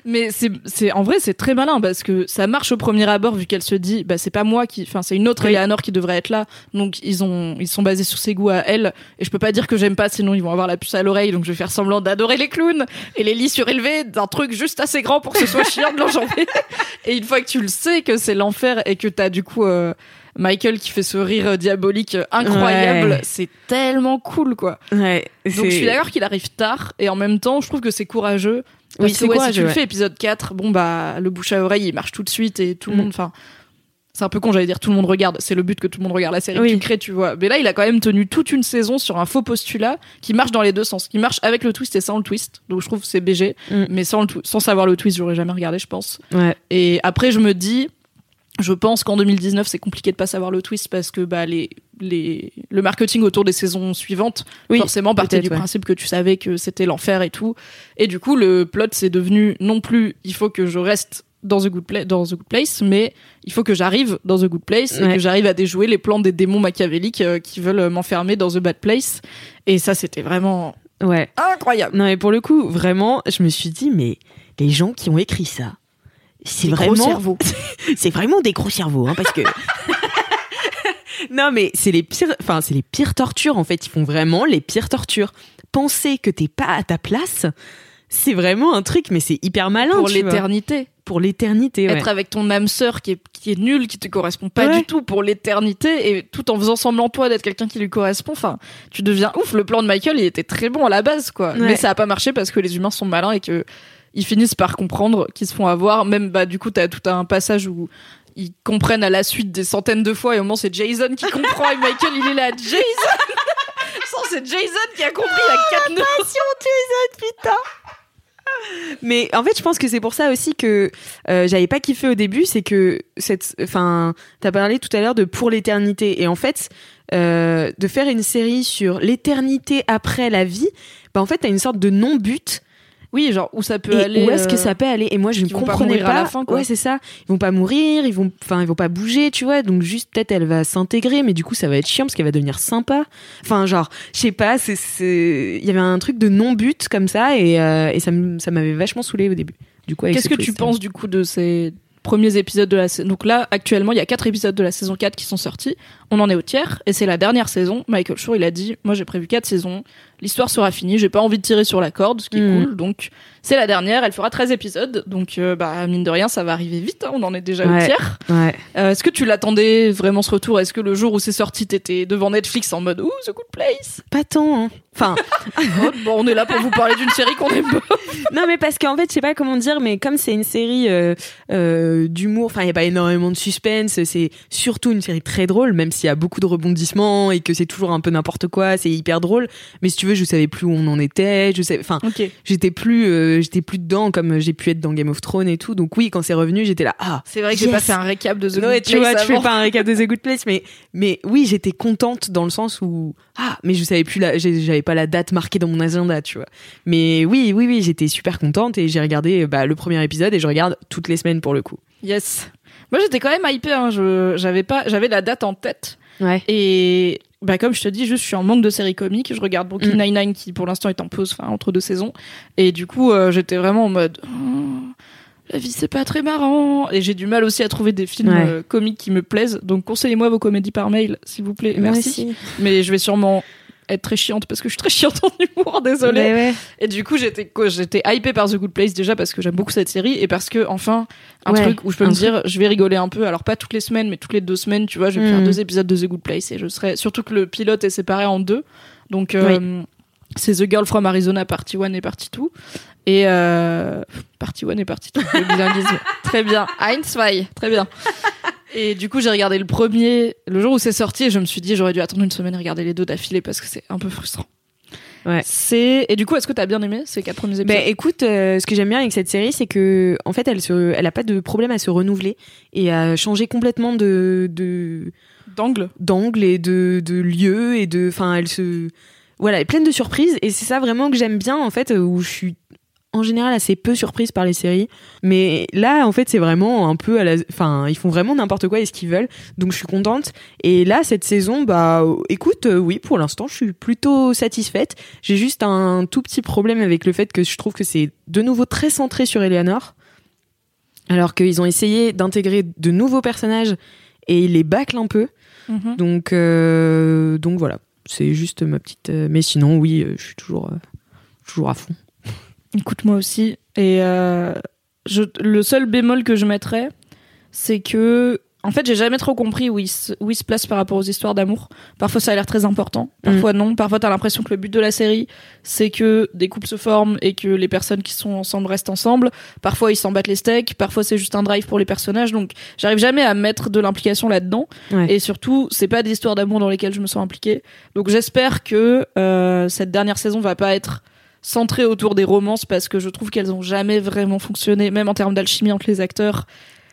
Mais c'est, c'est, en vrai, c'est très malin parce que ça marche au premier abord vu qu'elle se dit, bah, c'est pas moi qui, enfin, c'est une autre. Eleanor qui devrait être là. Donc, ils ont, ils sont basés sur ses goûts à elle. Et je peux pas dire que j'aime pas, sinon ils vont avoir la puce à l'oreille. Donc, je vais faire semblant d'adorer les clowns et les lits surélevés d'un truc juste assez grand pour que ce soit chiant de l'enjamber. [laughs] Et une fois que tu le sais que c'est l'enfer et que t'as du coup, euh, Michael qui fait ce rire diabolique incroyable, Ouais. c'est tellement cool, quoi. ouais Donc je suis d'accord qu'il arrive tard et en même temps je trouve que c'est courageux. Oui, Parce que c'est ouais, si tu le fais épisode 4, bon bah le bouche à oreille il marche tout de suite et tout le Mm. monde enfin c'est un peu con, j'allais dire tout le monde regarde, c'est le but que tout le monde regarde la série Oui. que tu crées, tu vois. Mais là, il a quand même tenu toute une saison sur un faux postulat qui marche dans les deux sens, qui marche avec le twist et sans le twist. Donc je trouve que c'est BG, Mm. mais sans, le sans savoir le twist, j'aurais jamais regardé, je pense. ouais Et après, je me dis, je pense qu'en 2019, c'est compliqué de pas savoir le twist parce que bah, les, les, le marketing autour des saisons suivantes, Oui, forcément, partait du ouais. principe que tu savais que c'était l'enfer et tout. Et du coup, le plot, c'est devenu non plus, il faut que je reste dans The Good, Pla- dans The Good Place, mais il faut que j'arrive dans The Good Place et que j'arrive à déjouer les plans des démons machiavéliques euh, qui veulent m'enfermer dans The Bad Place. Et ça, c'était vraiment ouais incroyable. non mais pour le coup vraiment je me suis dit mais les gens qui ont écrit ça c'est Des gros vraiment cerveaux. [laughs] c'est vraiment des gros cerveaux hein, parce que [laughs] non mais c'est les pires enfin c'est les pires tortures en fait ils font vraiment les pires tortures penser que t'es pas à ta place c'est vraiment un truc mais c'est hyper malin Pour l'éternité. pour l'éternité ouais. être avec ton âme sœur qui est, qui est nulle, qui te correspond pas Ouais. du tout pour l'éternité, et tout en faisant semblant toi d'être quelqu'un qui lui correspond. Enfin, tu deviens ouf. Le plan de Michael, il était très bon à la base, quoi. Ouais. Mais ça a pas marché parce que les humains sont malins et que ils finissent par comprendre qu'ils se font avoir. Même bah du coup, t'as tout un passage où ils comprennent à la suite des centaines de fois et au moment c'est Jason qui comprend et Michael il est là Jason [laughs] Sans c'est Jason qui a compris il y a quatre nœuds Mais en fait, je pense que c'est pour ça aussi que euh, j'avais pas kiffé au début, c'est que cette, enfin, t'as parlé tout à l'heure de pour l'éternité, et en fait, euh, de faire une série sur l'éternité après la vie, bah en fait, t'as une sorte de non-but. Oui genre où ça peut Et aller où est-ce que euh, ça peut aller? Et moi, je ne pas comprenais pas. à la fin, quoi. Ouais, c'est ça. Ils vont pas mourir, ils vont, enfin, ils vont pas bouger, tu vois. Donc juste peut-être elle va s'intégrer, mais du coup, ça va être chiant parce qu'elle va devenir sympa. Enfin, genre, je sais pas. C'est, c'est, il y avait un truc de non-but comme ça, et, euh, et ça, m'avait vachement saoulé au début. Du coup, Qu'est-ce ce que tu penses du coup de ces premiers épisodes de la saison Donc là, actuellement, il y a quatre épisodes de la saison 4 qui sont sortis. On en est au tiers et c'est la dernière saison. Michael Schur, il a dit "Moi, j'ai prévu quatre saisons. L'histoire sera finie. J'ai pas envie de tirer sur la corde, ce qui est Mhm. cool. Donc, c'est la dernière. Elle fera 13 épisodes. Donc, euh, bah mine de rien, ça va arriver vite. hein. On en est déjà au tiers. Ouais. Euh, Est-ce que tu l'attendais vraiment ce retour? Est-ce que le jour où c'est sorti, t'étais devant Netflix en mode "Ouh, The Good Place? Pas tant. hein. Enfin, [laughs] Oh, Bon, on est là pour vous parler d'une série qu'on aime pas. [laughs] non, mais parce qu'en fait, je sais pas comment dire, mais comme c'est une série euh, d'humour, enfin, il y a pas énormément de suspense. C'est surtout une série très drôle, même s'il y a beaucoup de rebondissements et que c'est toujours un peu n'importe quoi. C'est hyper drôle. Mais si tu veux, je savais plus où on en était. Je enfin, j'étais plus, euh, j'étais plus dedans comme j'ai pu être dans Game of Thrones et tout. Donc oui, quand c'est revenu, j'étais là. Ah, C'est vrai que j'ai Yes. pas fait un récap de The Ouais, Good tu vois, Place tu fais pas un récap de The Good Place, mais [laughs] mais oui, j'étais contente dans le sens où ah, mais je savais plus la, j'ai- j'avais pas la date marquée dans mon agenda, tu vois. Mais oui, oui, oui, j'étais super contente et j'ai regardé bah, le premier épisode et je regarde toutes les semaines pour le coup. Yes. Moi, j'étais quand même hypée. Hein. Je, j'avais pas, j'avais la date en tête. Ouais. Et bah, comme je te dis, juste, je suis en manque de séries comiques. Je regarde Brooklyn Mm. Nine-Nine qui, pour l'instant, est en pause, enfin, entre deux saisons. Et du coup, euh, j'étais vraiment en mode. oh, la vie, c'est pas très marrant. Et j'ai du mal aussi à trouver des films Ouais. euh, comiques qui me plaisent. Donc, conseillez-moi vos comédies par mail, s'il vous plaît. Merci. Merci. Mais je vais sûrement être très chiante parce que je suis très chiante en humour, désolée. Ouais. Et du coup, j'étais J'étais hypée par The Good Place déjà parce que j'aime beaucoup cette série et parce que enfin un Ouais, truc où je peux me dire je vais rigoler un peu. Alors pas toutes les semaines, mais toutes les deux semaines, tu vois, je vais faire Mhm. deux épisodes de The Good Place et je serai surtout que le pilote est séparé en deux, donc euh, c'est The Girl from Arizona partie 1 et partie 2 et euh, partie 1 et partie 2 le bilinguisme. [laughs] très bien. Zwei, très bien. Et du coup, j'ai regardé le premier le jour où c'est sorti et je me suis dit j'aurais dû attendre une semaine et regarder les deux d'affilée parce que c'est un peu frustrant. Ouais. C'est et du coup, est-ce que t'as bien aimé ces quatre premiers épisodes? Ben écoute, euh, ce que j'aime bien avec cette série, c'est que en fait, elle se, elle a pas de problème à se renouveler et à changer complètement de de d'angle d'angle et de de lieu et de, enfin, elle se, voilà, elle est pleine de surprises et c'est ça vraiment que j'aime bien en fait, où je suis en général assez peu surprise par les séries, mais là en fait c'est vraiment un peu à la, enfin, ils font vraiment n'importe quoi et ce qu'ils veulent, donc je suis contente. Et là cette saison, bah, écoute, euh, oui, pour l'instant je suis plutôt satisfaite. J'ai juste un tout petit problème avec le fait que je trouve que c'est de nouveau très centré sur Eleanor. Alors qu'ils ont essayé d'intégrer de nouveaux personnages et ils les bâclent un peu. Mhm. Donc, euh, donc voilà, c'est juste ma petite. euh, mais sinon, oui, je suis toujours, euh, toujours à fond. Écoute, moi aussi. Et euh, je, le seul bémol que je mettrais, c'est que, en fait, j'ai jamais trop compris où il, se, où il se place par rapport aux histoires d'amour. Parfois, ça a l'air très important. Parfois, non. Parfois, t'as l'impression que le but de la série, c'est que des couples se forment et que les personnes qui sont ensemble restent ensemble. Parfois, ils s'en battent les steaks. Parfois, c'est juste un drive pour les personnages. Donc, j'arrive jamais à mettre de l'implication là-dedans. Ouais. Et surtout, c'est pas des histoires d'amour dans lesquelles je me sens impliquée. Donc, j'espère que euh, cette dernière saison va pas être centrée autour des romances parce que je trouve qu'elles ont jamais vraiment fonctionné, même en termes d'alchimie entre les acteurs.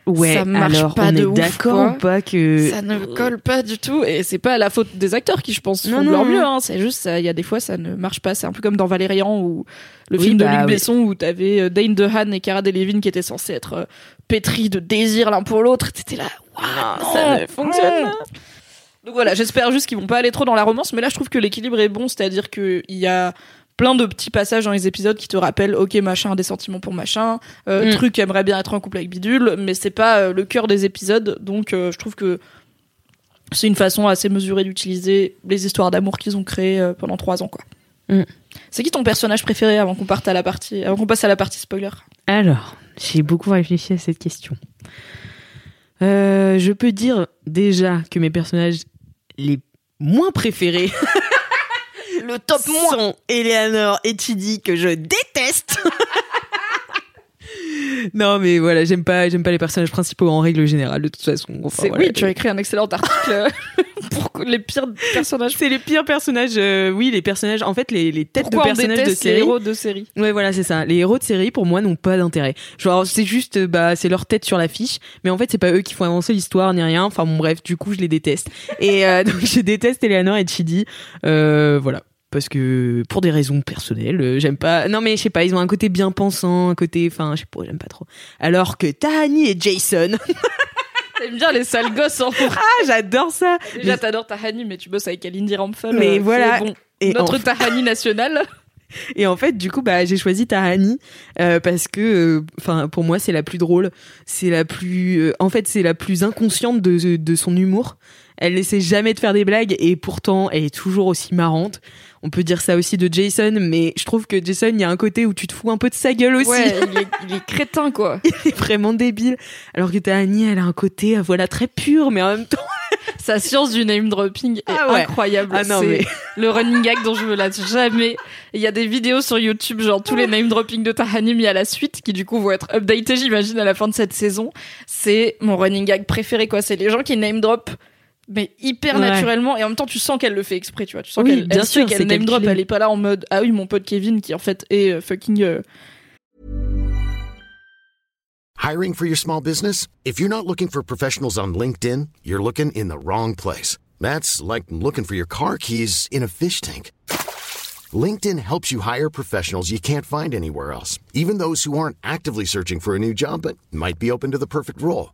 Ouais, Ça marche alors pas on de est ouf, d'accord quoi. ou pas que. Ça ne colle pas du tout et c'est pas la faute des acteurs qui, je pense, Non, font de leur non. mieux. Hein. C'est juste, il y a des fois, ça ne marche pas. C'est un peu comme dans Valérian ou le Oui, film de bah, Luc oui. Besson où t'avais euh, Dane DeHaan et Cara Delevingne qui étaient censés être euh, pétris de désir l'un pour l'autre. T'étais là, Waouh, non, ça ne fonctionne non. Donc voilà, j'espère juste qu'ils vont pas aller trop dans la romance, mais là je trouve que l'équilibre est bon, c'est-à-dire qu'il y a plein de petits passages dans les épisodes qui te rappellent, ok, machin a des sentiments pour machin, euh, Mm. truc aimerait bien être en couple avec bidule, mais c'est pas euh, le cœur des épisodes, donc euh, je trouve que c'est une façon assez mesurée d'utiliser les histoires d'amour qu'ils ont créées euh, pendant trois ans, quoi. Mm. C'est qui ton personnage préféré avant qu'on parte à la partie, avant qu'on passe à la partie spoiler? Alors, j'ai beaucoup réfléchi à cette question. Je peux dire déjà que mes personnages les moins préférés [laughs] Le top sont Eleanor et Chidi que je déteste. [laughs] non mais voilà, j'aime pas j'aime pas les personnages principaux en règle générale de toute façon. Enfin, C'est voilà. oui, tu as écrit un excellent article [laughs] pour les pires personnages. C'est les pires personnages euh, oui, les personnages en fait les, les têtes Pourquoi de on personnages de déteste les série. héros de série? Ouais, voilà, c'est ça. Les héros de série, pour moi, n'ont pas d'intérêt. Genre, c'est juste, euh, bah, c'est leur tête sur l'affiche, mais en fait, c'est pas eux qui font avancer l'histoire ni rien. Enfin, bon, bref, du coup, je les déteste. Et euh, [laughs] donc, je déteste Eleanor et Chidi. Euh, voilà. Parce que, pour des raisons personnelles, euh, j'aime pas. Non, mais je sais pas, ils ont un côté bien pensant, un côté. Enfin, je sais pas, j'aime pas trop. Alors que Tahani et Jason. [laughs] T'aimes bien les sales gosses en ah, j'adore ça. Déjà, Mais- t'adores Tahani, mais tu bosses avec Alindy Rampal. Mais euh, voilà. bon. Et Notre en- Tahani national. [laughs] Et en fait, du coup, bah, j'ai choisi Tahani euh, parce que, enfin, pour moi, c'est la plus drôle. C'est la plus, euh, en fait, c'est la plus inconsciente de, de son humour. Elle n'essaie jamais de faire des blagues et pourtant, elle est toujours aussi marrante. On peut dire ça aussi de Jason, mais je trouve que Jason, il y a un côté où tu te fous un peu de sa gueule aussi. Ouais, il est, il est crétin, quoi. [laughs] il est vraiment débile. Alors que Tahani, elle a un côté, euh, voilà, très pur, mais en même temps, [laughs] Sa science du name dropping est Ah ouais. incroyable. Ah non, C'est mais- le running gag dont je me lasse jamais. Il y a des vidéos sur YouTube, genre tous les name dropping de Tahani mis à la suite, qui du coup vont être updatés, j'imagine, à la fin de cette saison. C'est mon running gag préféré, quoi. C'est les gens qui name drop mais hyper Ouais. naturellement et en même temps tu sens qu'elle le fait exprès tu vois tu sens Oui, qu'elle bien elle sûr, sait qu'elle name drop elle est pas là en mode ah oui mon pote Kevin qui en fait est euh, fucking euh, Hiring for your small business? If you're not looking for professionals on LinkedIn, you're looking in the wrong place. That's like looking for your car keys in a fish tank. LinkedIn helps you hire professionals you can't find anywhere else, even those who aren't actively searching for a new job but might be open to the perfect role.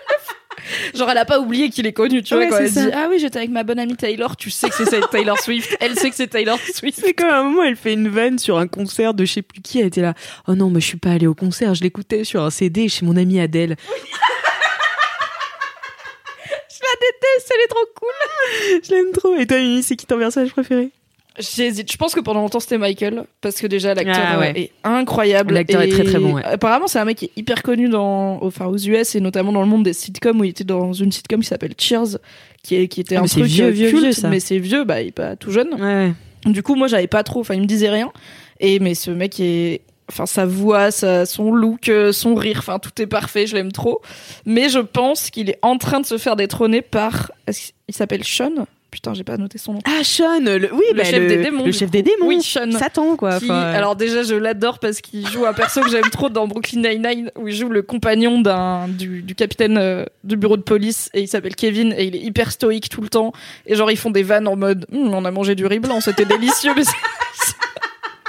[laughs] Genre, elle a pas oublié qu'il est connu, tu vois, Ouais, quand elle ça. dit Ah oui, j'étais avec ma bonne amie Taylor, tu sais que c'est c'est Taylor Swift, elle sait que c'est Taylor [laughs] Swift. C'est comme à un moment, elle fait une vanne sur un concert de je sais plus qui. Elle était là. Oh non, mais je suis pas allée au concert. Je l'écoutais sur un CD chez mon amie Adèle. [laughs] je la déteste. Elle est trop cool. je l'aime trop. Et toi, Mimi, c'est qui ton personnage préféré? J'hésite. Je pense que pendant longtemps c'était Michael parce que déjà l'acteur Ah ouais. euh, est incroyable. L'acteur est très, très bon, ouais. Apparemment c'est un mec qui est hyper connu dans, enfin aux US et notamment dans le monde des sitcoms où il était dans une sitcom qui s'appelle Cheers, qui est qui était Ah, un truc vieux, euh, vieux, culte, vieux, ça. mais c'est vieux, bah il est pas tout jeune. Ouais. Du coup moi j'avais pas trop, enfin il me disait rien. Et mais ce mec est Enfin, sa voix, sa, son look, euh, son rire, enfin, tout est parfait, je l'aime trop. Mais je pense qu'il est en train de se faire détrôner par. qu'il s'appelle Sean? Putain, j'ai pas noté son nom. Ah, Sean, le, oui, Le bah, chef des démons, Le chef coup. des démons. Oui, Sean. Satan, quoi. Qui- Enfin, alors déjà je l'adore parce qu'il joue un perso que j'aime trop dans Brooklyn Nine-Nine où il joue le compagnon d'un du, du capitaine euh, du bureau de police et il s'appelle Kevin et il est hyper stoïque tout le temps et genre ils font des vannes en mode Hum, on a mangé du riz blanc c'était délicieux mais c'est c'est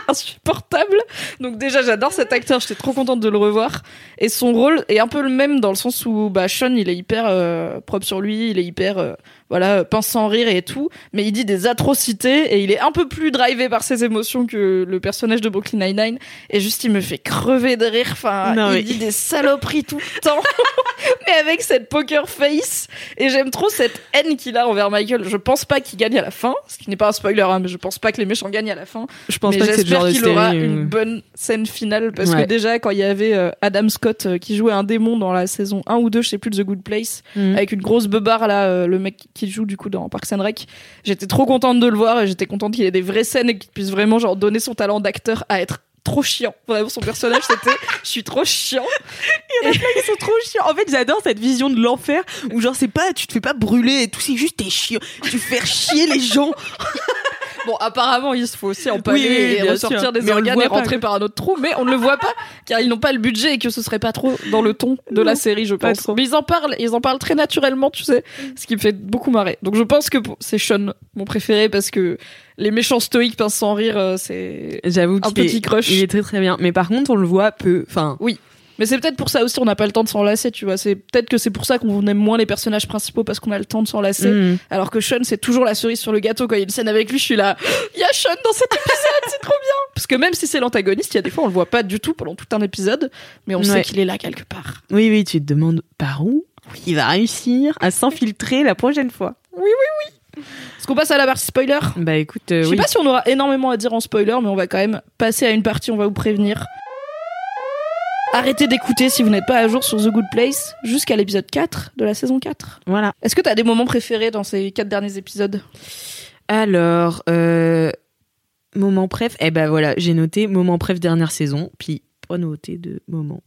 insupportable donc déjà j'adore cet acteur j'étais trop contente de le revoir et son rôle est un peu le même dans le sens où bah Sean il est hyper euh, propre sur lui il est hyper euh, voilà pince sans rire et tout mais il dit des atrocités et il est un peu plus drivé par ses émotions que le personnage de Brooklyn Nine-Nine. Et juste il me fait crever de rire. Enfin Non, il dit des saloperies tout le temps [laughs] mais avec cette poker face. Et j'aime trop cette haine qu'il a envers Michael. Je pense pas qu'il gagne à la fin ce qui n'est pas un spoiler hein, mais je pense pas que les méchants gagnent à la fin. Je pense mais pas que c'est le genre qu'il aura une euh, bonne scène finale parce Ouais. que déjà quand il y avait euh, Adam Scott euh, qui jouait un démon dans la saison 1 ou 2 je sais plus de The Good Place Mhm. avec une grosse beubare là le mec qui joue du coup dans Parks and Rec j'étais trop contente de le voir et j'étais contente qu'il ait des vraies scènes et qu'il puisse vraiment genre donner son talent d'acteur à être trop chiant vraiment son personnage c'était je suis trop chiant Ils sont trop chiants. En fait, j'adore cette vision de l'enfer où genre c'est pas, tu te fais pas brûler et tout, c'est juste t'es chiant. Tu fais chier les gens. Bon, apparemment, il se faut aussi empaler Oui, oui, oui, et ressortir sûr. des Mais organes et rentrer par un autre trou, mais on ne le voit pas car ils n'ont pas le budget et que ce serait pas trop dans le ton de la série, je pense. Mais ils en parlent, ils en parlent très naturellement, tu sais, ce qui me fait beaucoup marrer. Donc je pense que c'est Sean, mon préféré, parce que les méchants stoïques pince sans rire, euh, c'est. J'avoue Un petit est- crush. Il est très très bien. Mais par contre, on le voit peu. Enfin, Mais c'est peut-être pour ça aussi on n'a pas le temps de s'en lasser, tu vois. C'est peut-être que c'est pour ça qu'on aime moins les personnages principaux parce qu'on a le temps de s'en lasser. mm. Alors que Sean, c'est toujours la cerise sur le gâteau. Quand il y a une scène avec lui, je suis là. Il y a Sean dans cet épisode, c'est trop bien. Parce que même si c'est l'antagoniste, il y a des fois on le voit pas du tout pendant tout un épisode, mais on sait qu'il est là quelque part. oui, oui, tu te demandes par où il va réussir à s'infiltrer la prochaine fois. Est-ce qu'on passe à la partie spoiler? Bah écoute, euh, Je sais oui. pas si on aura énormément à dire en spoiler, mais on va quand même passer à une partie. On va vous prévenir. Arrêtez d'écouter si vous n'êtes pas à jour sur The Good Place jusqu'à l'épisode 4 de la saison 4. Voilà. Est-ce que t'as des moments préférés dans ces quatre derniers épisodes? Alors, euh, moment préf. Eh ben voilà, j'ai noté moment préf dernière saison, puis pas noté de moment.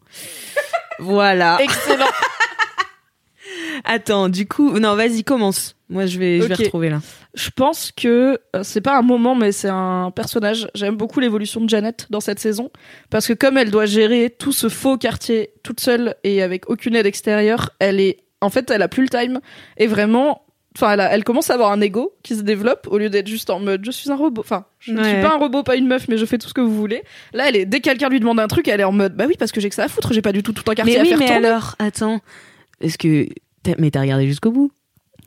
[laughs] voilà. Excellent. Attends, du coup, non, vas-y, commence. Moi, je vais, je vais retrouver là. Je pense que euh, c'est pas un moment, mais c'est un personnage. J'aime beaucoup l'évolution de Janet dans cette saison parce que comme elle doit gérer tout ce faux quartier toute seule et avec aucune aide extérieure, elle est, en fait, elle a plus le time et vraiment. Enfin, elle, a- elle commence à avoir un ego qui se développe au lieu d'être juste en mode je suis un robot. Enfin, je ne suis pas un robot, pas une meuf, mais je fais tout ce que vous voulez. Là, elle est dès que quelqu'un lui demande un truc, elle est en mode bah oui parce que j'ai que ça à foutre, j'ai pas du tout tout un quartier Mais à oui, faire mais tourner. alors, attends. Est-ce que. Mais t'as regardé jusqu'au bout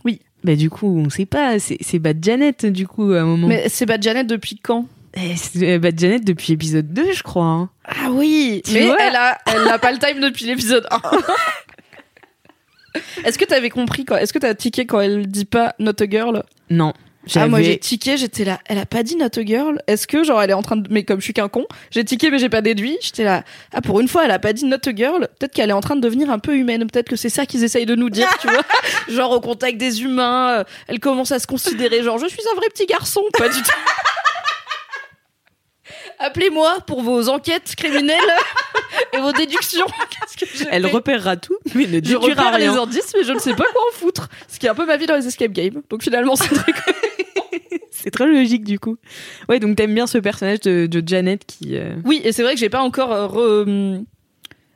Oui. Bah, du coup, on sait pas. C'est Bad Janet, du coup, à un moment. Mais c'est pas Janet depuis quand? Eh, c'est Bad Janet depuis épisode 2, je crois. hein. Ah oui, Tu mais elle a, elle a pas le time depuis l'épisode 1. [laughs] Est-ce que t'avais compris quoi Est-ce que t'as tiqué quand elle dit pas not a girl? Non. Ah moi j'ai tiqué, j'étais là. Elle a pas dit not a girl? Est-ce que genre elle est en train de mais comme je suis qu'un con, j'ai tiqué mais j'ai pas déduit. J'étais là. Ah pour une fois elle a pas dit not a girl. Peut-être qu'elle est en train de devenir un peu humaine. Peut-être que c'est ça qu'ils essayent de nous dire, tu vois [laughs] Genre au contact des humains, euh, elle commence à se considérer genre je suis un vrai petit garçon. Pas du tout. [laughs] Appelez-moi pour vos enquêtes criminelles [laughs] et vos déductions. Que Elle repérera tout, mais ne je repère les indices, mais je ne sais pas quoi en foutre. Ce qui est un peu ma vie dans les escape games. Donc finalement, c'est très C'est très logique, du coup. Ouais, donc t'aimes bien ce personnage de, Janet qui. euh, Oui, et c'est vrai que j'ai pas encore euh, hum,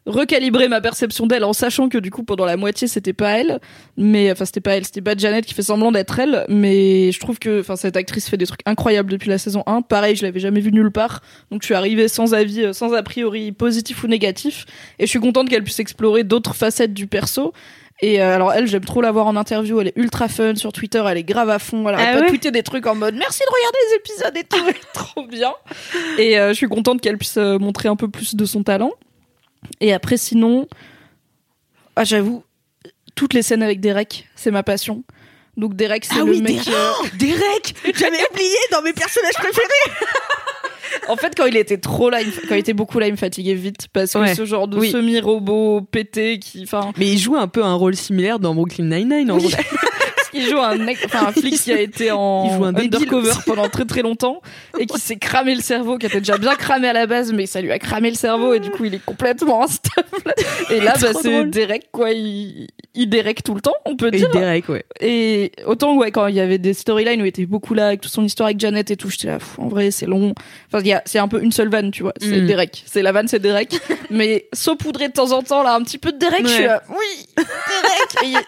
recalibré ma perception d'elle en sachant que du coup pendant la moitié c'était pas elle, mais enfin c'était pas elle, c'était pas Janet qui fait semblant d'être elle, mais je trouve que enfin cette actrice fait des trucs incroyables depuis la saison 1. Pareil, je l'avais jamais vue nulle part, donc je suis arrivée sans avis, euh, sans a priori positif ou négatif, et je suis contente qu'elle puisse explorer d'autres facettes du perso. Et euh, alors elle, j'aime trop la voir en interview. Elle est ultra fun sur Twitter. Elle est grave à fond. Elle arrête Ah pas de ouais tweeter des trucs en mode merci de regarder les épisodes et tout. Elle [laughs] est trop bien. Et euh, je suis contente qu'elle puisse euh, montrer un peu plus de son talent. Et après, sinon, ah j'avoue, toutes les scènes avec Derek, c'est ma passion. Donc Derek, c'est Ah le oui, mec. Derek, euh, [laughs] Derek J'avais [laughs] oublié dans mes personnages préférés En fait, quand il était trop là, il me- quand il était beaucoup là, il me fatiguait vite parce que Ouais. ce genre de Oui. semi-robot pété qui, enfin, Mais il joue un peu un rôle similaire dans Brooklyn Nine-Nine, en Oui. vrai. [laughs] il joue un mec, enfin un flic qui a été en Il joue un undercover pendant très très longtemps et qui s'est cramé le cerveau, qui était déjà bien cramé à la base, mais ça lui a cramé le cerveau et du coup il est complètement instable. Et là, [laughs] bah, c'est. Derek quoi, il, il Derek tout le temps, on peut Et dire. Derek, ouais. Et autant ouais quand il y avait des storylines où il était beaucoup là avec toute son histoire avec Janet et tout, j'étais là en vrai c'est long. Enfin il y a c'est un peu une seule vanne, tu vois, c'est Mm. Derek, c'est la vanne c'est Derek, [laughs] mais saupoudré de temps en temps là un petit peu de Derek, je suis là oui, Derek. Et il-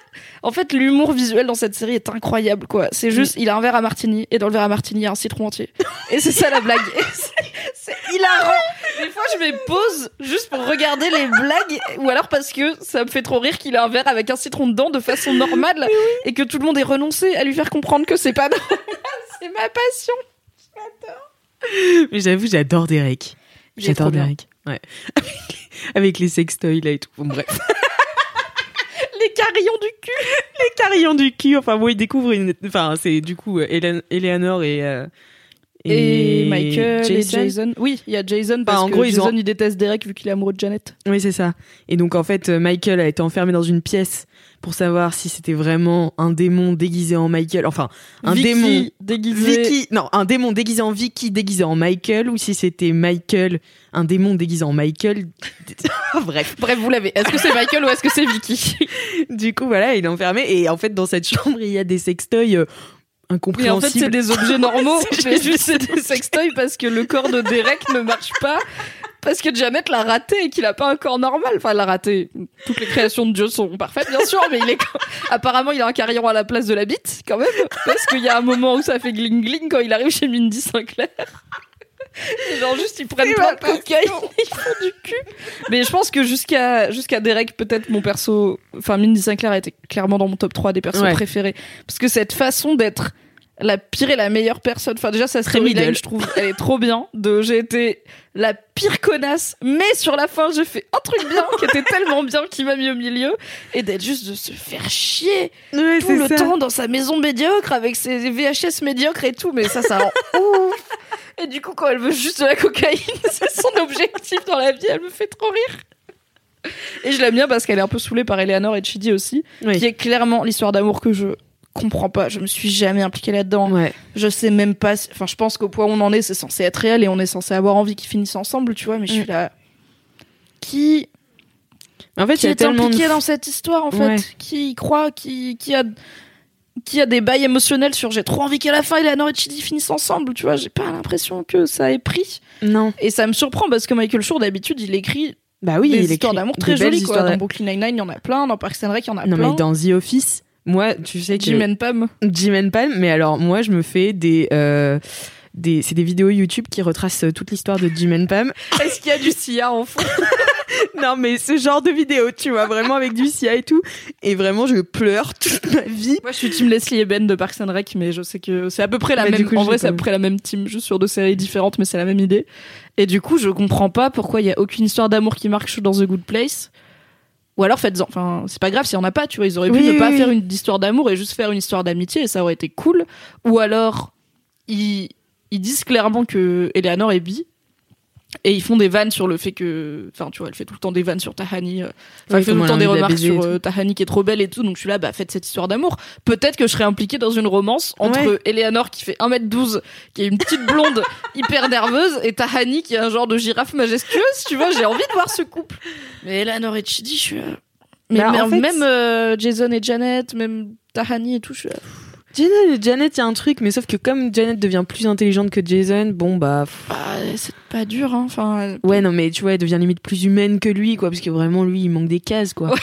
en fait l'humour visuel dans cette série est incroyable quoi. C'est juste il a un verre à martini et dans le verre à martini il y a un citron entier. Et c'est ça la blague. Et [laughs] c'est- C'est hilarant. Des fois je me pose juste pour regarder les blagues ou alors parce que ça me fait trop rire qu'il a un verre avec un citron dedans de façon normale et que tout le monde ait renoncé à lui faire comprendre que c'est pas normal. [laughs] C'est ma passion. Mais j'avoue, j'adore Derek. Est J'adore. Derek. Ouais. [laughs] Avec les sextoys là et tout. Bon, bref. Les carillons du cul. [laughs] les carillons du cul. Enfin, bon, il découvre une. Enfin, c'est du coup euh, Eleanor et. euh, Et, Michael Jason. et Jason. Oui, il y a Jason parce Bah, en que gros, ils Jason ont- il déteste Derek vu qu'il est amoureux de Janet. Oui, c'est ça. Et donc, en fait, euh, Michael a été enfermé dans une pièce pour savoir si c'était vraiment un démon déguisé en Michael. Enfin, un Vicky démon. déguisé. Vicky, non, un démon déguisé en Vicky, déguisé en Michael, ou si c'était Michael, un démon déguisé en Michael. [laughs] Bref. Bref, vous l'avez. Est-ce que c'est Michael ou est-ce que c'est Vicky [laughs] Du coup, voilà, il est enfermé. Et en fait, dans cette chambre, il y a des sextoys euh, Mais en fait, c'est des objets normaux. [laughs] C'est mais juste- juste c'est des sextoys parce que le corps de Derek ne marche pas. Parce que Janet l'a raté et qu'il a pas un corps normal. Enfin, l'a raté. Toutes les créations de Dieu sont parfaites, bien sûr, mais il est apparemment il a un carillon à la place de la bite quand même, parce qu'il y a un moment où ça fait gling gling quand il arrive chez Mindy Sinclair. Et Genre juste ils prennent plein de cocaïne, [laughs] ils font du cul. Mais je pense que jusqu'à jusqu'à Derek peut-être mon perso, enfin Mindy Sinclair été clairement dans mon top 3 des persos Ouais. préférés parce que cette façon d'être la pire et la meilleure personne. Enfin, déjà, sa storyline, je trouve, elle est trop bien. De, j'ai été la pire connasse, mais sur la fin, j'ai fait un truc bien, qui était tellement bien, qui m'a mis au milieu. Et d'être juste de se faire chier Ouais, tout le ça. temps dans sa maison médiocre, avec ses VHS médiocres et tout. Mais ça, ça rend [laughs] ouf. Et du coup, quand elle veut juste de la cocaïne, [laughs] c'est son objectif dans la vie, elle me fait trop rire. Et je l'aime bien parce qu'elle est un peu saoulée par Eleanor et Chidi aussi, Oui. qui est clairement l'histoire d'amour que je comprends pas. Je me suis jamais impliquée là-dedans. Ouais. Je sais même pas. si- Enfin, je pense qu'au point où on en est, c'est censé être réel et on est censé avoir envie qu'ils finissent ensemble, tu vois. Mais je suis Mm. là. Qui, En fait, qui y a est tellement impliqué de... dans cette histoire, en fait? Ouais. Qui y croit Qui, qui a qui a des bails émotionnels sur j'ai trop envie qu'à la fin Eleanor et Chidi finissent ensemble, tu vois? J'ai pas l'impression que ça ait pris. Non. Et ça me surprend parce que Michael Shore, d'habitude, il écrit Bah oui, des il histoires d'amour très jolies, quoi. Dans d'a- Brooklyn Nine-Nine, il y en a plein. Dans Parks and Rec, il y en a Non, plein. mais dans The Office, moi, tu sais que... Jim and Pam. Jim and Pam, mais alors moi je me fais des euh, des c'est des vidéos YouTube qui retracent euh, toute l'histoire de Jim and Pam. [laughs] Est-ce qu'il y a du Sia en fond? [laughs] Non mais ce genre de vidéos, tu vois, vraiment avec du Sia et tout et vraiment je pleure toute ma vie. Moi, je suis team Leslie et Ben de Parks and Rec, mais je sais que c'est à peu près la Mais même. coup, en vrai, c'est à peu près la même team, juste sur deux séries différentes, mais c'est la même idée. Et du coup, je comprends pas pourquoi il y a aucune histoire d'amour qui marche dans The Good Place. Ou alors faites-en. Enfin, c'est pas grave s'il y en a pas, tu vois. Ils auraient pu Oui, ne oui, pas oui. faire une histoire d'amour et juste faire une histoire d'amitié et ça aurait été cool. Ou alors, ils, ils disent clairement que Eleanor est bi. Et ils font des vannes sur le fait que, enfin, tu vois, elle fait tout le temps des vannes sur Tahani. euh, Enfin, Oui, elle fait tout le temps des remarques sur euh, Tahani qui est trop belle et tout. Donc je suis là, bah faites cette histoire d'amour. Peut-être que je serais impliquée dans une romance entre Ouais. Eleanor qui fait 1m12, qui est une petite blonde [laughs] hyper nerveuse, et Tahani qui est un genre de girafe majestueuse. Tu vois, j'ai envie de voir ce couple. Mais Eleanor et Chidi, je suis là. Mais, Bah, mais en fait, même euh, Jason et Janet, même Tahani et tout, je suis là. Janet, Janet, il y a un truc, mais sauf que comme Janet devient plus intelligente que Jason, bon bah Bah, c'est pas dur, hein. Enfin, ouais non mais tu vois, elle devient limite plus humaine que lui quoi, parce que vraiment lui il manque des cases quoi.